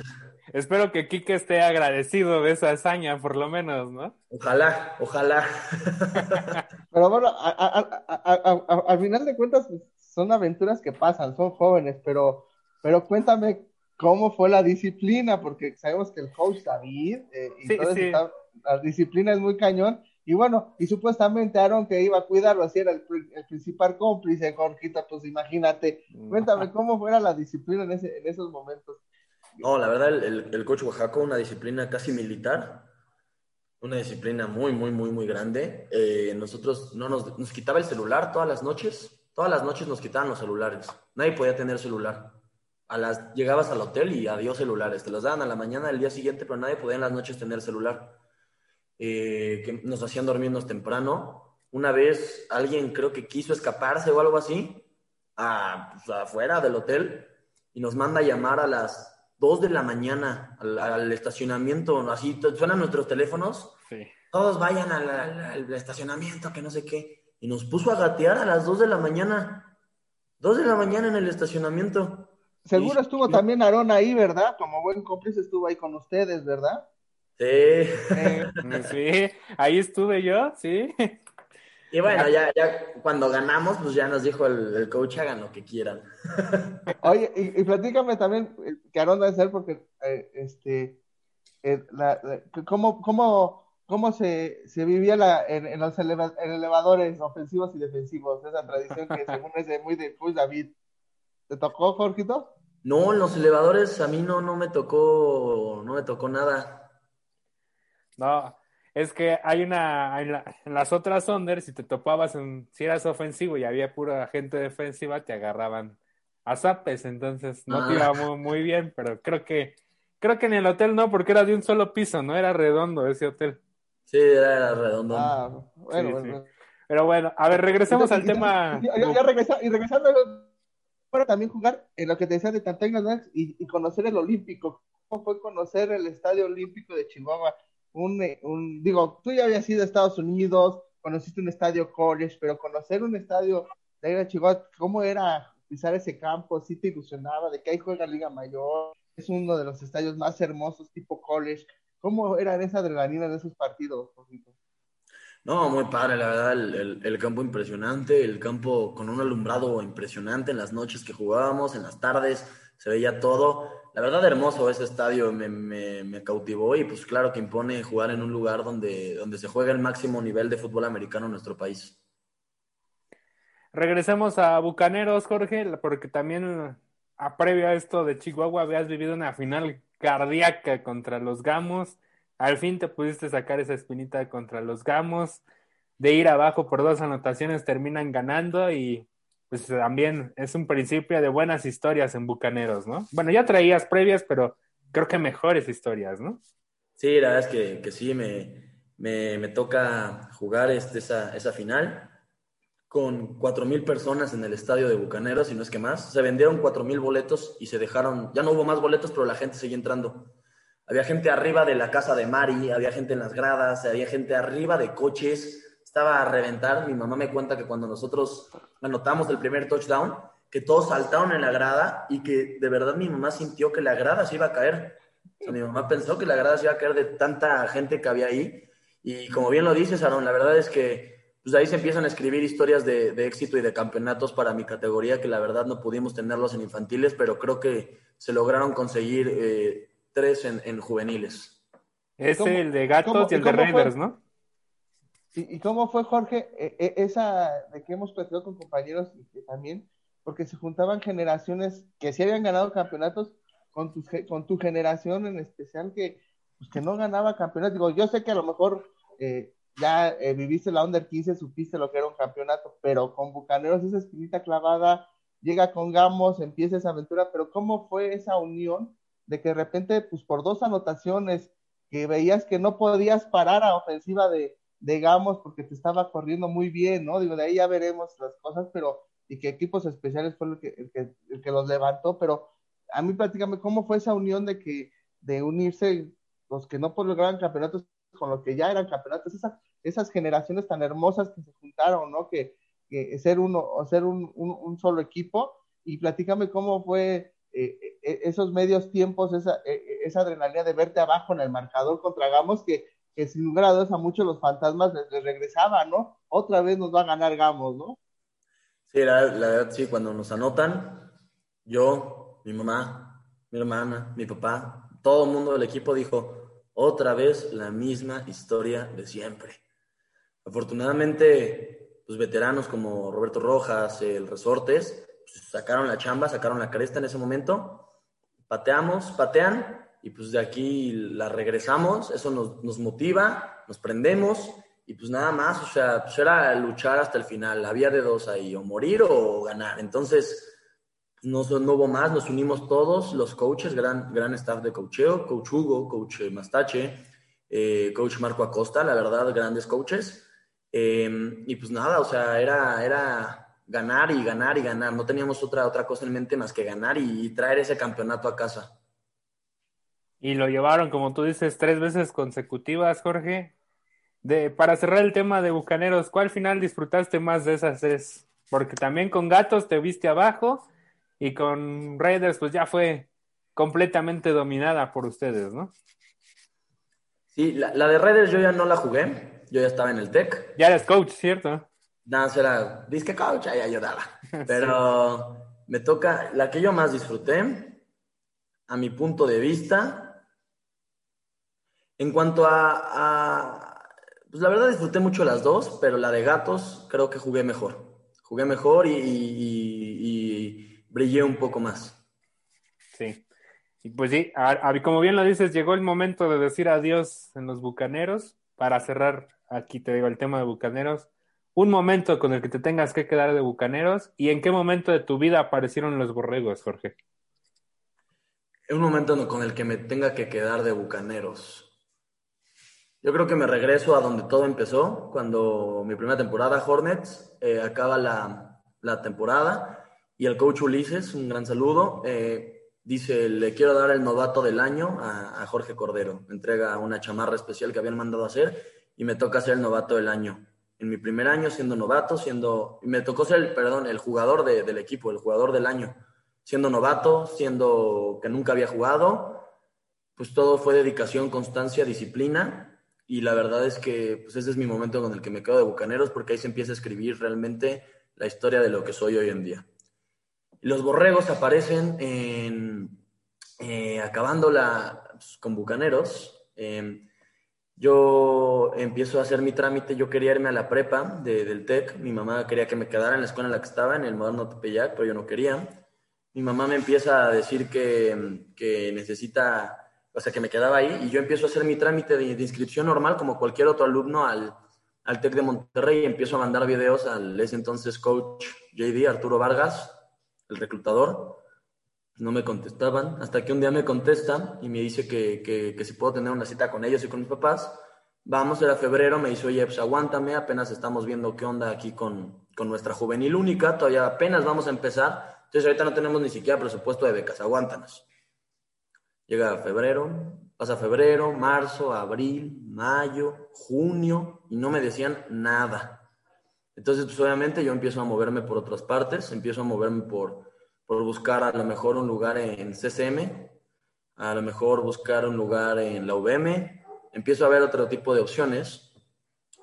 Espero que Kike esté agradecido de esa hazaña, por lo menos, ¿no? Ojalá, ojalá. Pero bueno, al final de cuentas, pues, son aventuras que pasan, son jóvenes, pero, pero cuéntame cómo fue la disciplina, porque sabemos que el coach David, eh, y la disciplina es muy cañón, y bueno, y supuestamente Aaron que iba a cuidarlo, así era el, principal cómplice, Jorgito, pues imagínate. Cuéntame cómo fuera la disciplina en, ese, en esos momentos. No, la verdad, el, el, coach Oaxaco, una disciplina casi militar, una disciplina muy, muy, muy, muy grande. Eh, nosotros no nos, nos quitaba el celular todas las noches, todas las noches nos quitaban los celulares. Nadie podía tener celular. A las, llegabas al hotel y adiós celulares. Te los daban a la mañana del día siguiente, pero nadie podía en las noches tener celular. Eh, que nos hacían dormirnos temprano. Una vez alguien creo que quiso escaparse o algo así, a, pues, afuera del hotel, y nos manda a llamar a las 2 de la mañana al, estacionamiento, así suenan nuestros teléfonos, todos vayan al, estacionamiento, que no sé qué, y nos puso a gatear a las 2 de la mañana, 2 de la mañana en el estacionamiento. seguro estuvo también Aarón ahí, ¿verdad? Como buen cómplice estuvo ahí con ustedes, ¿verdad? Sí. Eh, sí, ahí estuve yo, sí. Y bueno, ya, ya cuando ganamos, pues ya nos dijo el, coach, hagan lo que quieran. Oye, y, platícame también, eh, que Aarón debe ser, porque eh, este, la, ¿cómo, cómo, cómo se, se vivía la, en, los elevadores ofensivos y defensivos? Esa tradición que según es de muy de Cruz David. ¿Te tocó, Jorgito? No, en los elevadores a mí no, no me tocó, no me tocó nada. No, es que hay una, en, las otras Onders, si te topabas en, si eras ofensivo y había pura gente defensiva, te agarraban a zapes, entonces no te ah. iba muy, bien, pero creo que, creo que en el hotel no, porque era de un solo piso, no era redondo ese hotel. Sí, era, redondo. Ah, bueno, bueno. Pero bueno, a ver, regresemos al tema. Ya, y regresando, para también jugar en lo que te decía de Tantagna y, y conocer el Olímpico. ¿Cómo fue conocer el Estadio Olímpico de Chihuahua? Un, un, digo, tú ya habías ido a Estados Unidos, conociste un estadio college, pero conocer un estadio de Chihuahua, ¿cómo era pisar ese campo? ¿Sí te ilusionaba de que ahí juega Liga Mayor? Es uno de los estadios más hermosos tipo college. ¿Cómo era esa adrenalina de esos partidos, No, muy padre, la verdad, el, el, campo impresionante, el campo con un alumbrado impresionante en las noches que jugábamos, en las tardes, se veía todo. La verdad, hermoso ese estadio, me, cautivó y pues claro que impone jugar en un lugar donde, donde se juega el máximo nivel de fútbol americano en nuestro país. Regresemos a Bucaneros, Jorge, porque también a previo a esto de Chihuahua habías vivido una final cardíaca contra los Gamos. Al fin te pudiste sacar esa espinita contra los Gamos. De ir abajo por dos anotaciones terminan ganando y pues también es un principio de buenas historias en Bucaneros, ¿no? Bueno, ya traías previas, pero creo que mejores historias, ¿no? Sí, la verdad es que, sí, me, me, toca jugar este, esa, esa final con cuatro mil personas en el estadio de Bucaneros, y no es que más. Se vendieron cuatro mil boletos y se dejaron, ya no hubo más boletos, pero la gente seguía entrando. Había gente arriba de la casa de Mari, había gente en las gradas, había gente arriba de coches, estaba a reventar. Mi mamá me cuenta que cuando nosotros anotamos el primer touchdown, que todos saltaron en la grada y que de verdad mi mamá sintió que la grada se iba a caer. mi mamá pensó que la grada se iba a caer de tanta gente que había ahí. Y como bien lo dices, Aaron, la verdad es que pues ahí se empiezan a escribir historias de, éxito y de campeonatos para mi categoría, que la verdad no pudimos tenerlos en infantiles, pero creo que se lograron conseguir eh, tres en, juveniles. Es el de Gatos y el de Raiders, ¿no? ¿Y, cómo fue, Jorge, e, e, esa de que hemos platicado con compañeros y que también, porque se juntaban generaciones que sí habían ganado campeonatos con tu, con tu generación en especial que, pues, que no ganaba campeonatos? Digo, yo sé que a lo mejor eh, ya eh, viviste la Under 15, supiste lo que era un campeonato, pero con Bucaneros esa espinita clavada, llega con Gamos, empieza esa aventura, pero ¿cómo fue esa unión de que de repente, pues por dos anotaciones, que veías que no podías parar a ofensiva de, digamos, porque te estaba corriendo muy bien, ¿no? Digo, de ahí ya veremos las cosas, pero, y que equipos especiales fue el que, el los levantó, pero a mí prácticamente, ¿cómo fue esa unión de que, de unirse los que no lograban campeonatos con los que ya eran campeonatos, esas, esas generaciones tan hermosas que se juntaron, ¿no? Que, ser uno, o ser un, un, solo equipo, y platícame cómo fue eh, eh, esos medios tiempos, esa, eh, esa adrenalina de verte abajo en el marcador contra Gamos, que que sin lugar a dudas a muchos los fantasmas les, regresaban, ¿no? Otra vez nos va a ganar Gamos, ¿no? Sí, la, verdad, sí, cuando nos anotan, yo, mi mamá, mi hermana, mi papá, todo el mundo del equipo dijo, otra vez la misma historia de siempre. Afortunadamente, los veteranos como Roberto Rojas, el Resortes, pues, sacaron la chamba, sacaron la cresta en ese momento, pateamos, patean, y pues de aquí la regresamos, eso nos, nos, motiva, nos prendemos y pues nada más, o sea, pues era luchar hasta el final, había de dos ahí, o morir o ganar. Entonces, no, no hubo más, nos unimos todos, los coaches, gran, gran staff de coacheo, coach Hugo, coach Mastache, eh, coach Marco Acosta, la verdad, grandes coaches. Em, y pues nada, o sea, era, era ganar y ganar y ganar, no teníamos otra, otra cosa en mente más que ganar y traer ese campeonato a casa. Y lo llevaron, como tú dices, tres veces consecutivas, Jorge. De, para cerrar el tema de Bucaneros, ¿cuál final disfrutaste más de esas tres? Porque también con Gatos te viste abajo y con Raiders pues ya fue completamente dominada por ustedes, ¿no? Sí, la, de Raiders yo ya no la jugué, yo ya estaba en el TEC. Ya eres coach, ¿cierto? No, era disque coach, ahí ayudaba. Pero me toca, la que yo más disfruté, a mi punto de vista, en cuanto a, pues la verdad disfruté mucho las dos, pero la de gatos creo que jugué mejor. Jugué mejor y brillé un poco más. Sí. Y pues sí, como bien lo dices, llegó el momento de decir adiós en los Bucaneros. Para cerrar, aquí te digo el tema de Bucaneros. Un momento con el que te tengas que quedar de Bucaneros y en qué momento de tu vida aparecieron los borregos, Jorge. Un momento con el que me tenga que quedar de Bucaneros. Yo creo que me regreso a donde todo empezó, cuando mi primera temporada, Hornets, eh, acaba la, la temporada y el coach Ulises, un gran saludo, eh, dice, le quiero dar el novato del año a, Jorge Cordero. Entrega una chamarra especial que habían mandado a hacer y me toca ser el novato del año. En mi primer año siendo novato, siendo, me tocó ser, el, perdón, el jugador del equipo, el jugador del año. Siendo novato, siendo que nunca había jugado, pues todo fue dedicación, constancia, disciplina. Y la verdad es que pues ese es mi momento con el que me quedo de Bucaneros porque ahí se empieza a escribir realmente la historia de lo que soy hoy en día. Los borregos aparecen en, eh, acabando la, pues, con Bucaneros. Em, yo empiezo a hacer mi trámite, yo quería irme a la prepa del TEC, mi mamá quería que me quedara en la escuela en la que estaba, en el moderno Tepeyac, pero yo no quería. Mi mamá me empieza a decir que, que necesita, o sea, que me quedaba ahí, y yo empiezo a hacer mi trámite de, inscripción normal, como cualquier otro alumno, al, al TEC de Monterrey, y empiezo a mandar videos al ese entonces coach JD, Arturo Vargas, el reclutador, no me contestaban, hasta que un día me contestan y me dice que, que, si puedo tener una cita con ellos y con mis papás. Vamos, era febrero, me dice, oye, pues aguántame, apenas estamos viendo qué onda aquí con, con nuestra juvenil única, todavía apenas vamos a empezar, entonces ahorita no tenemos ni siquiera presupuesto de becas, aguántanos. Llega febrero, pasa febrero, marzo, abril, mayo, junio, y no me decían nada. Entonces, pues obviamente yo empiezo a moverme por otras partes, empiezo a moverme por, por buscar a lo mejor un lugar en CCM, a lo mejor buscar un lugar en la UVM, empiezo a ver otro tipo de opciones.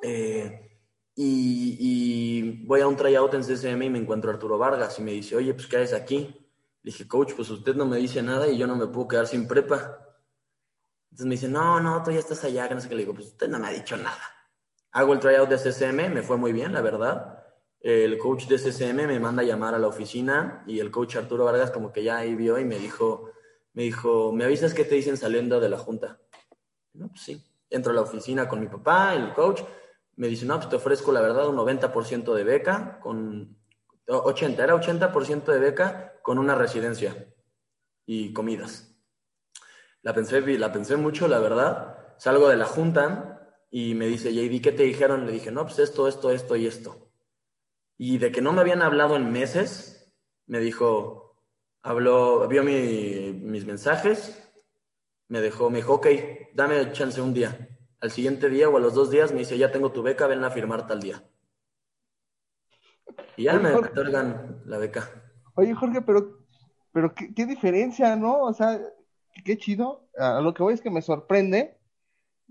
Eh, y, voy a un tryout en CCM y me encuentro a Arturo Vargas y me dice, oye, pues ¿qué haces aquí? Le dije, coach, pues usted no me dice nada y yo no me puedo quedar sin prepa. Entonces me dice, no, no, tú ya estás allá, que no sé qué. Le digo, pues usted no me ha dicho nada. Hago el tryout de CCM, me fue muy bien, la verdad. El coach de CCM me manda a llamar a la oficina y el coach Arturo Vargas como que ya ahí vio y me dijo, me dijo, ¿me avisas qué te dicen saliendo de la junta? No, pues sí. Entro a la oficina con mi papá, el coach, me dice, no, pues te ofrezco la verdad un 90% de beca con 80, era 80% de beca con una residencia y comidas. La pensé, la pensé mucho, la verdad. Salgo de la junta y me dice, JD, ¿qué te dijeron? Le dije, no, pues esto, esto, esto y esto. Y de que no me habían hablado en meses, me dijo, habló, vio mis mensajes, me dejó, me dijo, ok, dame chance un día. Al siguiente día o a los dos días me dice, ya tengo tu beca, ven a firmar tal día. Y ya me otorgan la beca. Oye, Jorge, pero, pero qué, qué diferencia, ¿no? O sea, qué chido. A lo que voy es que me sorprende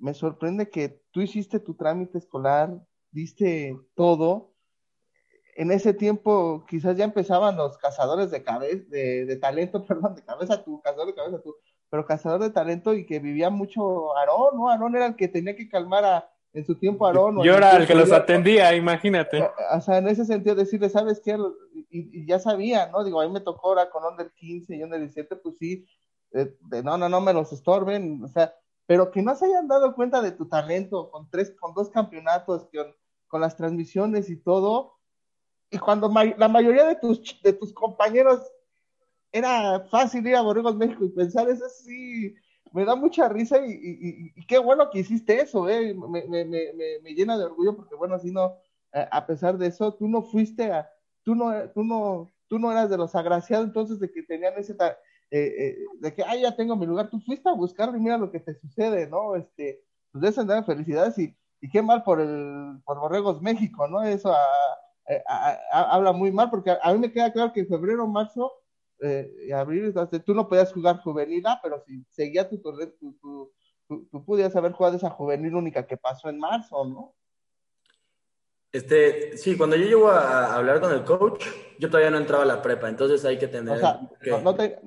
me sorprende que tú hiciste tu trámite escolar, diste todo. En ese tiempo quizás ya empezaban los cazadores de cabeza, de, talento, perdón, de cabeza tú, cazador de cabeza tú, pero cazador de talento y que vivía mucho Aarón, ¿no? Aarón era el que tenía que calmar a, en su tiempo Aarón. Yo era el que los atendía, imagínate. Eh, o sea, en ese sentido decirle, ¿sabes qué? Y, ya sabía, ¿no? Digo, a mí me tocó ahora con Onder 15 y Onder 17, pues sí, de, no, no, no me los estorben, o sea, pero que no se hayan dado cuenta de tu talento con tres, con dos campeonatos, con, las transmisiones y todo, y cuando la mayoría de tus, de tus compañeros era fácil ir a Borregos México y pensar eso sí, me da mucha risa y, qué bueno que hiciste eso, eh, me, me, me, me, llena de orgullo porque bueno, así no, a pesar de eso, tú no fuiste a, tú no, tú no, tú no eras de los agraciados entonces de que tenían ese, eh, eh, de que, ah, ya tengo mi lugar, tú fuiste a buscarlo y mira lo que te sucede, ¿no? Este, pues de andar felicidades y, y qué mal por el, por Borregos México, ¿no? Eso habla muy mal, porque a, mí me queda claro que en febrero, marzo, eh, abrir, entonces, tú no podías jugar juvenil, pero si seguía tu torneo, tú, tú, pudieras haber jugado esa juvenil única que pasó en marzo, ¿no? Este, sí, cuando yo llego a, hablar con el coach, yo todavía no entraba a la prepa, entonces hay que tener... O sea, no, te,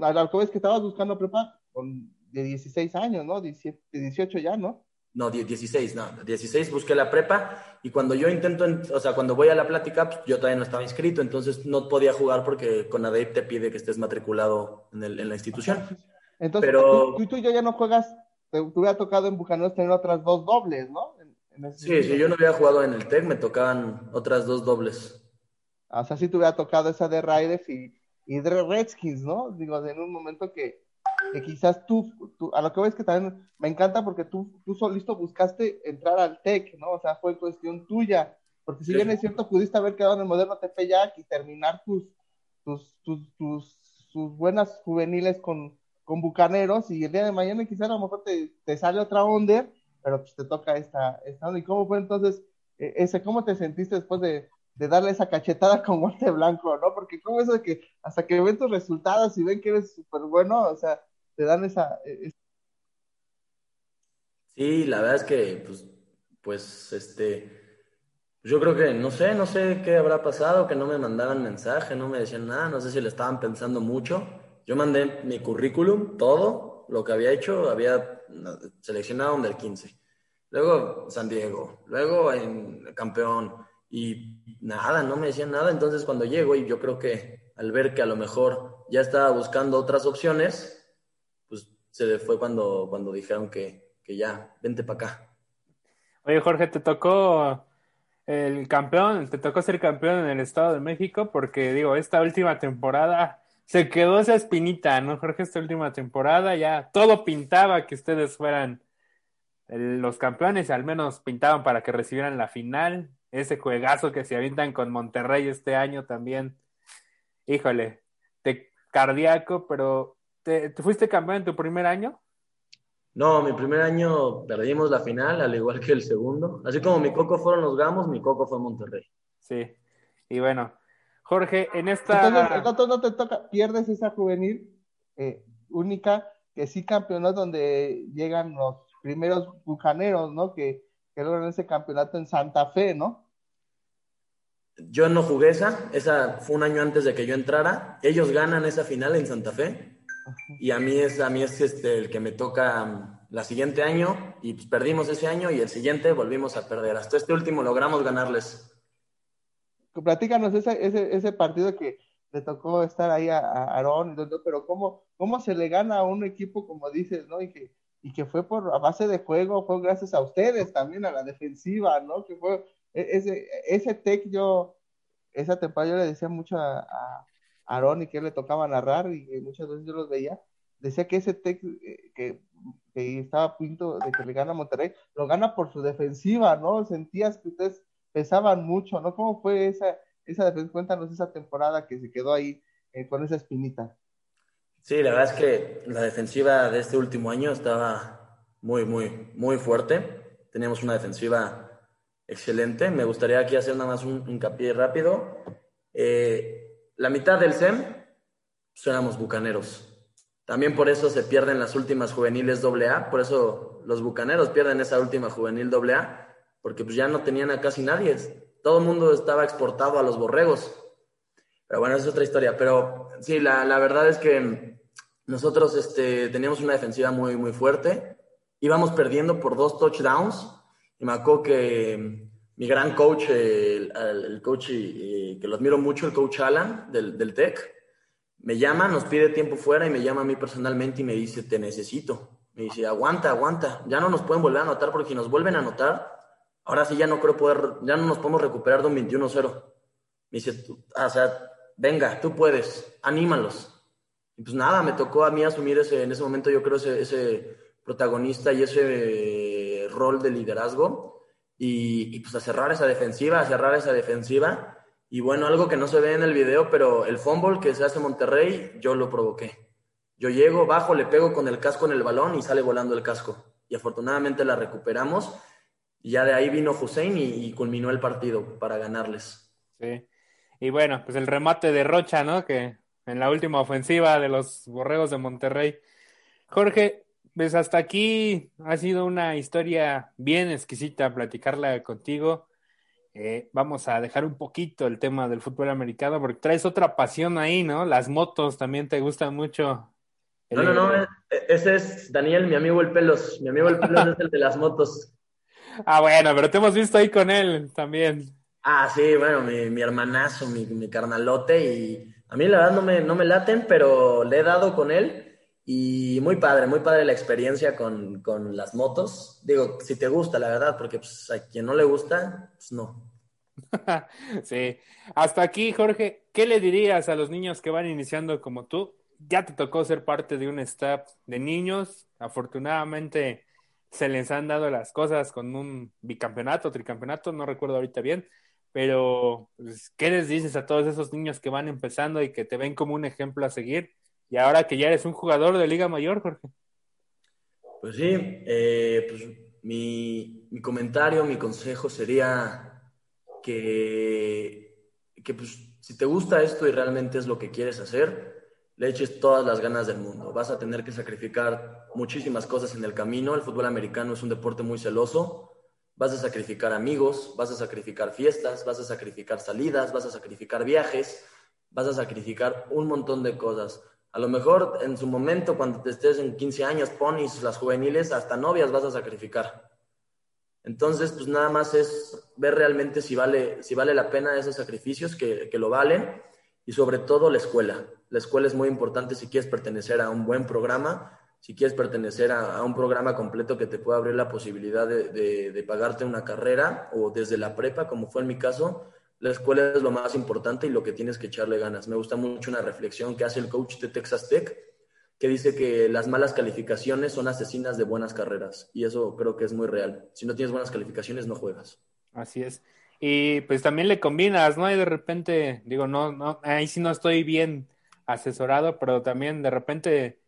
es que estabas buscando prepa con, de 16 años, ¿no? 18 ya, ¿no? No, 16, no, 16 busqué la prepa y cuando yo intento, o sea, cuando voy a la plática, pues, yo todavía no estaba inscrito, entonces no podía jugar porque con ADEIP te pide que estés matriculado en, el, en la institución. Entonces, Pero... tú, tú, y yo ya no juegas, te, hubiera tocado en Bucaneros tener otras dos dobles, ¿no? sí, si yo no había jugado en el TEC, me tocaban otras dos dobles. O sea, sí te hubiera tocado esa de Raiders y, y de Redskins, ¿no? Digo, en un momento que, que quizás tú, a lo que ves que también me encanta porque tú, tú solito buscaste entrar al TEC, ¿no? O sea, fue cuestión tuya, porque si bien es cierto, pudiste haber quedado en el moderno Tepeyac y terminar tus, tus, tus, tus, buenas juveniles con, con Bucaneros y el día de mañana quizás a lo mejor te, te sale otra onda, pero pues te toca esta, esta onda. ¿Y cómo fue entonces, e, ese, cómo te sentiste después de, de darle esa cachetada con guante blanco, ¿no? Porque como eso de que hasta que ven tus resultados y ven que eres súper bueno, o sea, te dan esa, e, Sí, la verdad es que, pues, pues, este, yo creo que, no sé, no sé qué habrá pasado, que no me mandaban mensaje, no me decían nada, no sé si le estaban pensando mucho. Yo mandé mi currículum, todo lo que había hecho, había seleccionado under 15. Luego San Diego, luego en campeón y nada, no me decían nada. Entonces cuando llego y yo creo que al ver que a lo mejor ya estaba buscando otras opciones, se fue cuando, cuando dijeron que, que ya, vente para acá. Oye, Jorge, te tocó el campeón, te tocó ser campeón en el Estado de México, porque digo, esta última temporada se quedó esa espinita, ¿no, Jorge? Esta última temporada ya todo pintaba que ustedes fueran los campeones, al menos pintaban para que recibieran la final. Ese juegazo que se avientan con Monterrey este año también. Híjole, te cardíaco, pero ¿Te, fuiste campeón en tu primer año? No, mi primer año perdimos la final, al igual que el segundo. Así como mi coco fueron los Gamos, mi coco fue Monterrey. Sí, y bueno, Jorge, en esta... Entonces, no te toca, pierdes esa juvenil eh, única, que sí campeonato donde llegan los primeros bucaneros, ¿no? Que, que logran ese campeonato en Santa Fe, ¿no? Yo no jugué esa, esa fue un año antes de que yo entrara. Ellos ganan esa final en Santa Fe y a mí es, a mí es este, el que me toca mm, la siguiente año y pues, perdimos ese año y el siguiente volvimos a perder. Hasta este último logramos ganarles. Platícanos ese, ese, ese partido que le tocó estar ahí a, Aarón, pero ¿cómo, ¿cómo se le gana a un equipo, como dices, ¿no? Y que, y que fue por a base de juego, fue gracias a ustedes también, a la defensiva, ¿no? Que fue e, ese, ese tech yo, esa temporada yo le decía mucho a Aaron y que le tocaba narrar y muchas veces yo los veía, decía que ese texto eh, que, estaba a punto de que le gana Monterrey, lo gana por su defensiva, ¿no? Sentías que ustedes pesaban mucho, ¿no? ¿Cómo fue esa, esa defensa? Cuéntanos esa temporada que se quedó ahí eh, con esa espinita. Sí, la verdad es que la defensiva de este último año estaba muy, muy, muy fuerte. Teníamos una defensiva excelente. Me gustaría aquí hacer nada más un hincapié rápido. Eh, la mitad del SEM pues, éramos bucaneros. También por eso se pierden las últimas juveniles AA, por eso los bucaneros pierden esa última juvenil AA, porque pues ya no tenían a casi nadie. Todo el mundo estaba exportado a los borregos. Pero bueno, es otra historia. Pero sí, la, verdad es que nosotros este, teníamos una defensiva muy, muy fuerte. Íbamos perdiendo por dos touchdowns. Y me acuerdo que mi gran coach, el, coach que lo admiro mucho, el coach Alan del, del TEC, me llama, nos pide tiempo fuera y me llama a mí personalmente y me dice, te necesito. Me dice, aguanta, aguanta, ya no nos pueden volver a anotar porque si nos vuelven a anotar, ahora sí ya no creo poder, ya no nos podemos recuperar de un 21-0. Me dice, o sea, venga, tú puedes, anímalos. Y pues nada, me tocó a mí asumir ese, en ese momento yo creo ese, ese protagonista y ese rol de liderazgo y, pues a cerrar esa defensiva, a cerrar esa defensiva. Y bueno, algo que no se ve en el video, pero el fumble que se hace Monterrey, yo lo provoqué. Yo llego, bajo, le pego con el casco en el balón y sale volando el casco. Y afortunadamente la recuperamos. Y ya de ahí vino Hussein y, culminó el partido para ganarles. Sí. Y bueno, pues el remate de Rocha, ¿no? Que en la última ofensiva de los Borregos de Monterrey. Jorge, pues hasta aquí ha sido una historia bien exquisita platicarla contigo. Eh, vamos a dejar un poquito el tema del fútbol americano porque traes otra pasión ahí, ¿no? Las motos también te gustan mucho. No, no, no, e, e, ese es Daniel, mi amigo el Pelos. Mi amigo el Pelos es el de las motos. Ah, bueno, pero te hemos visto ahí con él también. Ah, sí, bueno, mi, mi hermanazo, mi, mi, carnalote, y a mí la verdad no me, no me laten, pero le he dado con él y muy padre, muy padre la experiencia con, con las motos. Digo, si te gusta, la verdad, porque pues, a quien no le gusta, pues no. sí, hasta aquí, Jorge, ¿qué le dirías a los niños que van iniciando como tú? Ya te tocó ser parte de un staff de niños, afortunadamente se les han dado las cosas con un bicampeonato, tricampeonato, no recuerdo ahorita bien, pero pues, ¿qué les dices a todos esos niños que van empezando y que te ven como un ejemplo a seguir? Y ahora que ya eres un jugador de Liga Mayor, Jorge. Pues sí, eh, pues mi, mi, comentario, mi consejo sería que, que pues, si te gusta esto y realmente es lo que quieres hacer, le eches todas las ganas del mundo. Vas a tener que sacrificar muchísimas cosas en el camino. El fútbol americano es un deporte muy celoso. Vas a sacrificar amigos, vas a sacrificar fiestas, vas a sacrificar salidas, vas a sacrificar viajes, vas a sacrificar un montón de cosas. A lo mejor en su momento, cuando te estés en 15 años, ponis, las juveniles, hasta novias vas a sacrificar. Entonces, pues nada más es ver realmente si vale, si vale la pena esos sacrificios, que, que lo valen, y sobre todo la escuela. La escuela es muy importante si quieres pertenecer a un buen programa, si quieres pertenecer a, un programa completo que te pueda abrir la posibilidad de, de, pagarte una carrera o desde la prepa, como fue en mi caso, la escuela es lo más importante y lo que tienes que echarle ganas. Me gusta mucho una reflexión que hace el coach de Texas Tech, que dice que las malas calificaciones son asesinas de buenas carreras. Y eso creo que es muy real. Si no tienes buenas calificaciones, no juegas. Así es. Y pues también le combinas, ¿no? Y de repente, digo, no, no, ahí sí no estoy bien asesorado, pero también de repente,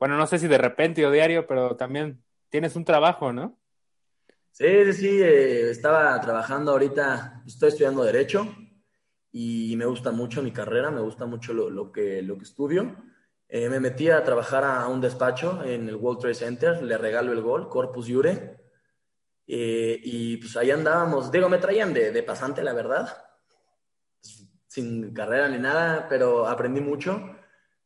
bueno, no sé si de repente o diario, pero también tienes un trabajo, ¿no? Sí, sí, sí, eh, estaba trabajando ahorita, estoy estudiando Derecho y me gusta mucho mi carrera, me gusta mucho lo, que, lo que estudio. Eh, me metí a trabajar a un despacho en el World Trade Center, le regalo el gol, Corpus Jure, eh, y pues ahí andábamos, digo, me traían de, de pasante, la verdad, sin carrera ni nada, pero aprendí mucho.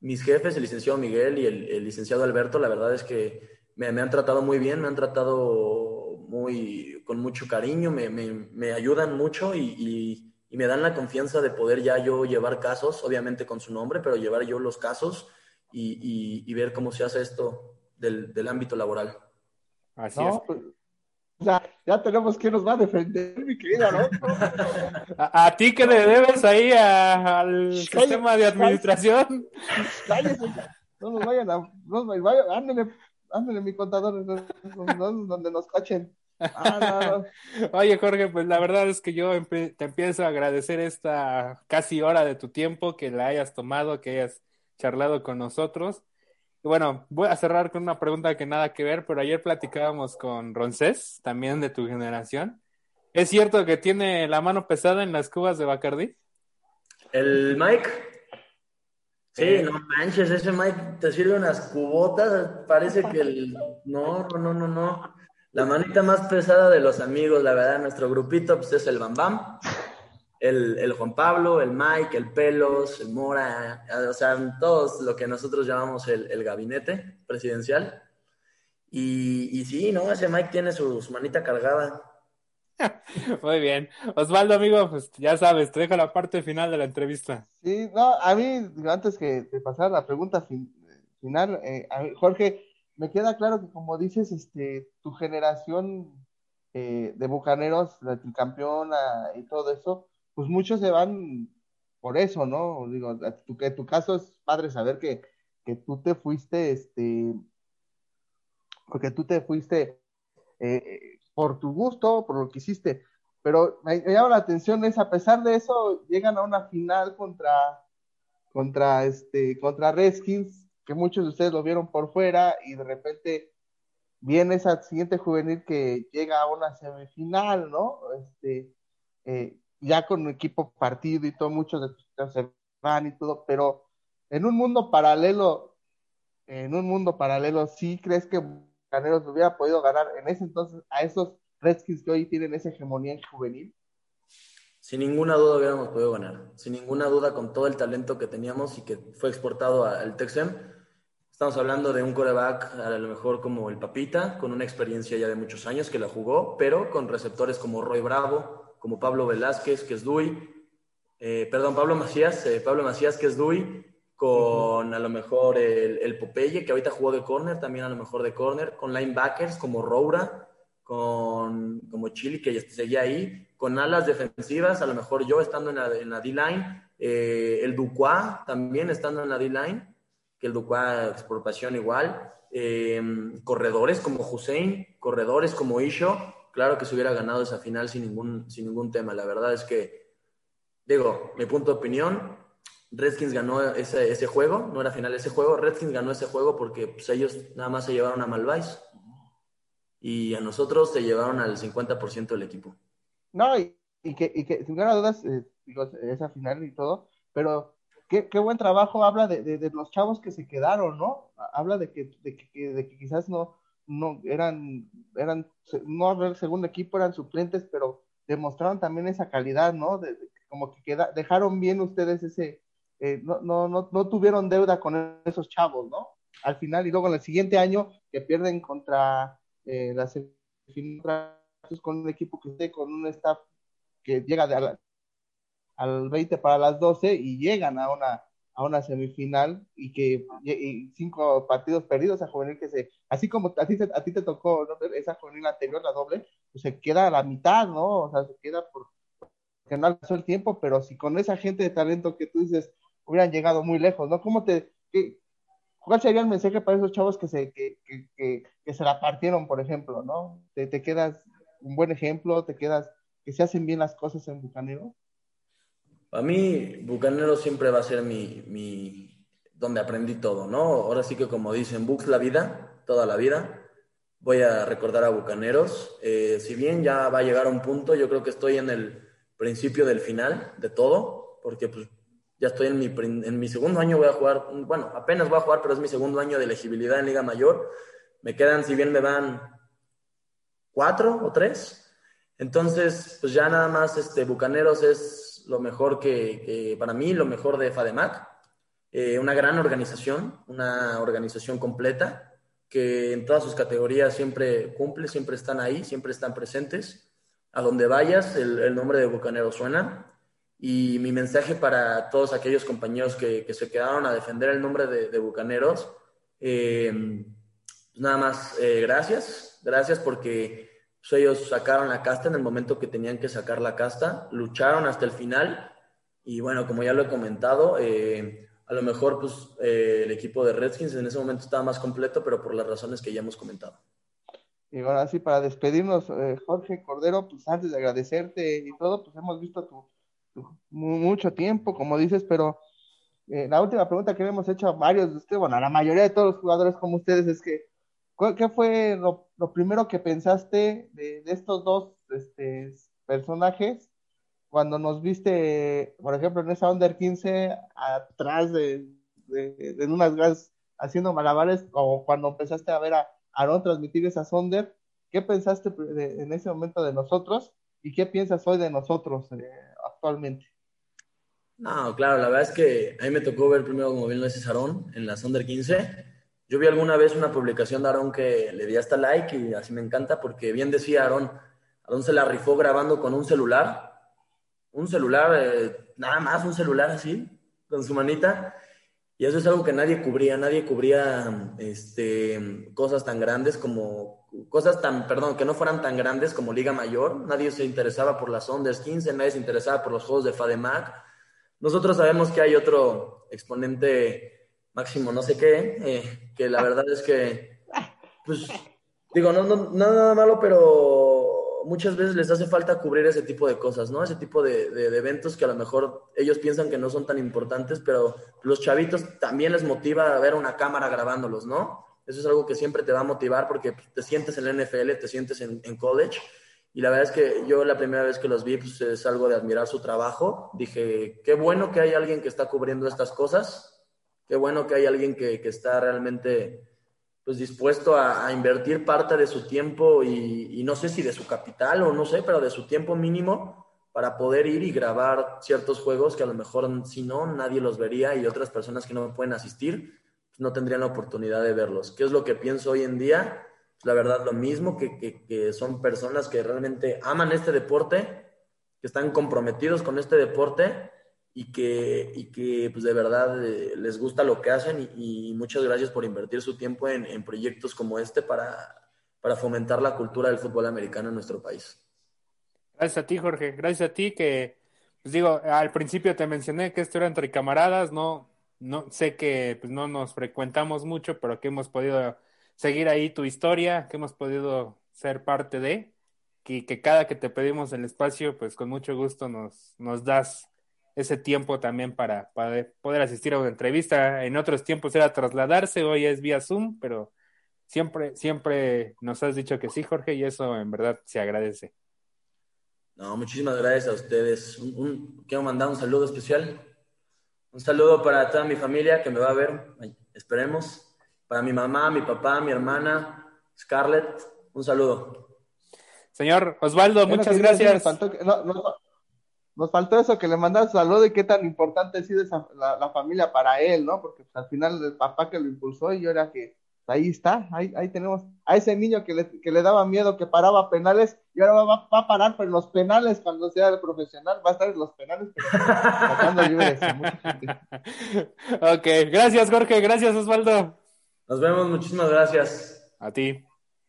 Mis jefes, el licenciado Miguel y el, licenciado Alberto, la verdad es que me, han tratado muy bien, me han tratado muy, con mucho cariño, me, me, ayudan mucho y, y, me dan la confianza de poder ya yo llevar casos, obviamente con su nombre, pero llevar yo los casos y, ver cómo se hace esto del, del ámbito laboral. Así es. Pues, ya, ya tenemos que nos va a defender, mi querida, ¿no? ¿A, ti que le debes ahí al sistema de administración? Cállese, no nos vayan a, no nos vayan, ándale, mi contador, donde nos cachen. Ah, Oye, Jorge, pues la verdad es que yo te empiezo a agradecer esta casi hora de tu tiempo que la hayas tomado, que hayas charlado con nosotros bueno, voy a cerrar con una pregunta que nada que ver, pero ayer platicábamos con Roncés, también de tu generación. ¿Es cierto que tiene la mano pesada en las cubas de Bacardi? ¿El Mike? Sí, eh. no manches, ese Mike te sirve unas cubotas, parece que el... No, no, no, no. La manita más pesada de los amigos, la verdad, nuestro grupito pues es el Bam Bam el, Juan Pablo, el Mike, el Pelos, el Mora, o sea, todos lo que nosotros llamamos el, gabinete presidencial. Y, y, sí, ¿no? Ese Mike tiene su, manita cargada. Muy bien. Osvaldo, amigo, pues ya sabes, te dejo la parte final de la entrevista. Sí, no, a mí, antes que de pasar la pregunta final, eh, Jorge, me queda claro que como dices, este, tu generación eh, de bucaneros, la campeona y todo eso, pues muchos se van por eso, ¿no? Digo, tu, que tu caso es padre saber que, que tú te fuiste, este, porque tú te fuiste eh, por tu gusto, por lo que hiciste, pero me, llama la atención es, a pesar de eso, llegan a una final contra, contra, este, contra Redskins, que muchos de ustedes lo vieron por fuera, y de repente viene esa siguiente juvenil que llega a una semifinal, ¿no? Este, eh, ya con un equipo partido y todo, muchos de tus se van y todo, pero en un mundo paralelo, en un mundo paralelo, ¿sí crees que Bucaneros hubiera podido ganar en ese entonces a esos Redskins que hoy tienen esa hegemonía en juvenil? Sin ninguna duda hubiéramos podido ganar. Sin ninguna duda con todo el talento que teníamos y que fue exportado al Texem. Estamos hablando de un coreback a lo mejor como el Papita, con una experiencia ya de muchos años que la jugó, pero con receptores como Roy Bravo, como Pablo Velázquez, que es Dui, eh, perdón, Pablo Macías, eh, Pablo Macías, que es Dui, con a lo mejor el, el, Popeye, que ahorita jugó de corner, también a lo mejor de corner, con linebackers como Roura, con como Chile, que seguía ahí, con alas defensivas, a lo mejor yo estando en la, en la D-line, eh, el Duquá también estando en la D-line, que el Duquá exportación igual, eh, corredores como Hussein, corredores como Isho, claro que se hubiera ganado esa final sin ningún, sin ningún tema. La verdad es que, digo, mi punto de opinión, Redskins ganó ese, ese juego, no era final ese juego, Redskins ganó ese juego porque pues, ellos nada más se llevaron a Malvice y a nosotros se llevaron al 50% del equipo. No, y, que, y que sin lugar dudas, eh, digo, esa final y todo, pero qué, qué buen trabajo habla de, de, los chavos que se quedaron, ¿no? Habla de que, de que, de que quizás no, no eran, eran, no el segundo equipo, eran suplentes, pero demostraron también esa calidad, ¿no? De, como que queda, dejaron bien ustedes ese, eh, no, no, no, no tuvieron deuda con esos chavos, ¿no? Al final, y luego en el siguiente año que pierden contra eh, la semifinal con un equipo que esté con un staff que llega de al 20 para las 12 y llegan a una, a una semifinal y que y cinco partidos perdidos a juvenil que se, así como a ti, a ti te tocó esa juvenil anterior, la doble, pues se queda a la mitad, ¿no? O sea, se queda por que no alcanzó el tiempo, pero si con esa gente de talento que tú dices hubieran llegado muy lejos, ¿no? ¿Cómo te, qué, ¿Cuál sería el mensaje para esos chavos que se, que, que, que, se la partieron, por ejemplo, ¿no? Te, quedas un buen ejemplo, te quedas que se hacen bien las cosas en Bucanero? A mí, Bucanero siempre va a ser mi, mi, donde aprendí todo, ¿no? Ahora sí que como dicen, Bux la vida, toda la vida. Voy a recordar a Bucaneros. Eh, si bien ya va a llegar un punto, yo creo que estoy en el principio del final de todo, porque pues ya estoy en mi, en mi segundo año, voy a jugar, bueno, apenas voy a jugar, pero es mi segundo año de elegibilidad en Liga Mayor. Me quedan, si bien me van cuatro o tres. Entonces, pues ya nada más este, Bucaneros es lo mejor que, para mí, lo mejor de FADEMAC. Eh, una gran organización, una organización completa que en todas sus categorías siempre cumple, siempre están ahí, siempre están presentes. A donde vayas, el, nombre de Bucaneros suena. Y mi mensaje para todos aquellos compañeros que, se quedaron a defender el nombre de, Bucaneros, eh, nada más, eh, gracias, gracias porque pues, ellos sacaron la casta en el momento que tenían que sacar la casta, lucharon hasta el final y bueno, como ya lo he comentado, eh, a lo mejor pues eh, el equipo de Redskins en ese momento estaba más completo, pero por las razones que ya hemos comentado. Y ahora sí, para despedirnos, Jorge Cordero, pues antes de agradecerte y todo, pues hemos visto tu, mucho tiempo, como dices, pero la última pregunta que hemos hecho a varios de ustedes, bueno, a la mayoría de todos los jugadores como ustedes, es que ¿Qué fue lo, primero que pensaste de, estos dos este, personajes cuando nos viste, por ejemplo, en esa Under 15 atrás de, de, unas gas haciendo malabares o cuando empezaste a ver a Aaron transmitir esa Sonder? ¿Qué pensaste en ese momento de nosotros y qué piensas hoy de nosotros eh, actualmente? No, claro, la verdad es que a mí me tocó ver primero, como bien lo dices, Aaron, en la Sonder 15 yo vi alguna vez una publicación de Aaron que le di hasta like y así me encanta porque bien decía Aaron, Aaron se la rifó grabando con un celular, un celular, eh, nada más un celular así, con su manita. Y eso es algo que nadie cubría, nadie cubría este, cosas tan grandes como, cosas tan, perdón, que no fueran tan grandes como Liga Mayor. Nadie se interesaba por las Ondas 15, nadie se interesaba por los juegos de FADEMAC. Nosotros sabemos que hay otro exponente máximo no sé qué, eh, que la verdad es que, pues, digo, no, no, nada malo, pero muchas veces les hace falta cubrir ese tipo de cosas, ¿no? Ese tipo de, de, eventos que a lo mejor ellos piensan que no son tan importantes, pero los chavitos también les motiva a ver una cámara grabándolos, ¿no? Eso es algo que siempre te va a motivar porque te sientes en la NFL, te sientes en, college. Y la verdad es que yo la primera vez que los vi, pues es algo de admirar su trabajo. Dije, qué bueno que hay alguien que está cubriendo estas cosas qué bueno que hay alguien que, que está realmente pues dispuesto a, invertir parte de su tiempo y, no sé si de su capital o no sé, pero de su tiempo mínimo para poder ir y grabar ciertos juegos que a lo mejor si no nadie los vería y otras personas que no pueden asistir pues no tendrían la oportunidad de verlos. ¿Qué es lo que pienso hoy en día? La verdad, lo mismo, que, que, son personas que realmente aman este deporte, que están comprometidos con este deporte y que, y que pues de verdad eh, les gusta lo que hacen y, y, muchas gracias por invertir su tiempo en, en proyectos como este para, para, fomentar la cultura del fútbol americano en nuestro país. Gracias a ti, Jorge. Gracias a ti que, pues digo, al principio te mencioné que esto era entre camaradas, no, no sé que pues, no nos frecuentamos mucho, pero que hemos podido seguir ahí tu historia, que hemos podido ser parte de, que, que cada que te pedimos el espacio, pues con mucho gusto nos, nos das ese tiempo también para, para, poder asistir a una entrevista. En otros tiempos era trasladarse, hoy es vía Zoom, pero siempre, siempre nos has dicho que sí, Jorge, y eso en verdad se agradece. No, muchísimas gracias a ustedes. Quiero mandar un saludo especial. Un saludo para toda mi familia que me va a ver, esperemos. Para mi mamá, mi papá, mi hermana, Scarlett, un saludo. Señor Osvaldo, bueno, muchas gracias. Faltó, no, no, nos faltó eso, que le mandas saludo y qué tan importante ha sido esa, la, la, familia para él, ¿no? Porque pues, al final el papá que lo impulsó y ahora que ahí está, ahí, ahí tenemos a ese niño que le, que le daba miedo, que paraba penales y ahora va, va a parar pero los penales cuando sea el profesional, va a estar en los penales, pero sacando libres. ok, gracias Jorge, gracias Osvaldo. Nos vemos, muchísimas gracias. A ti.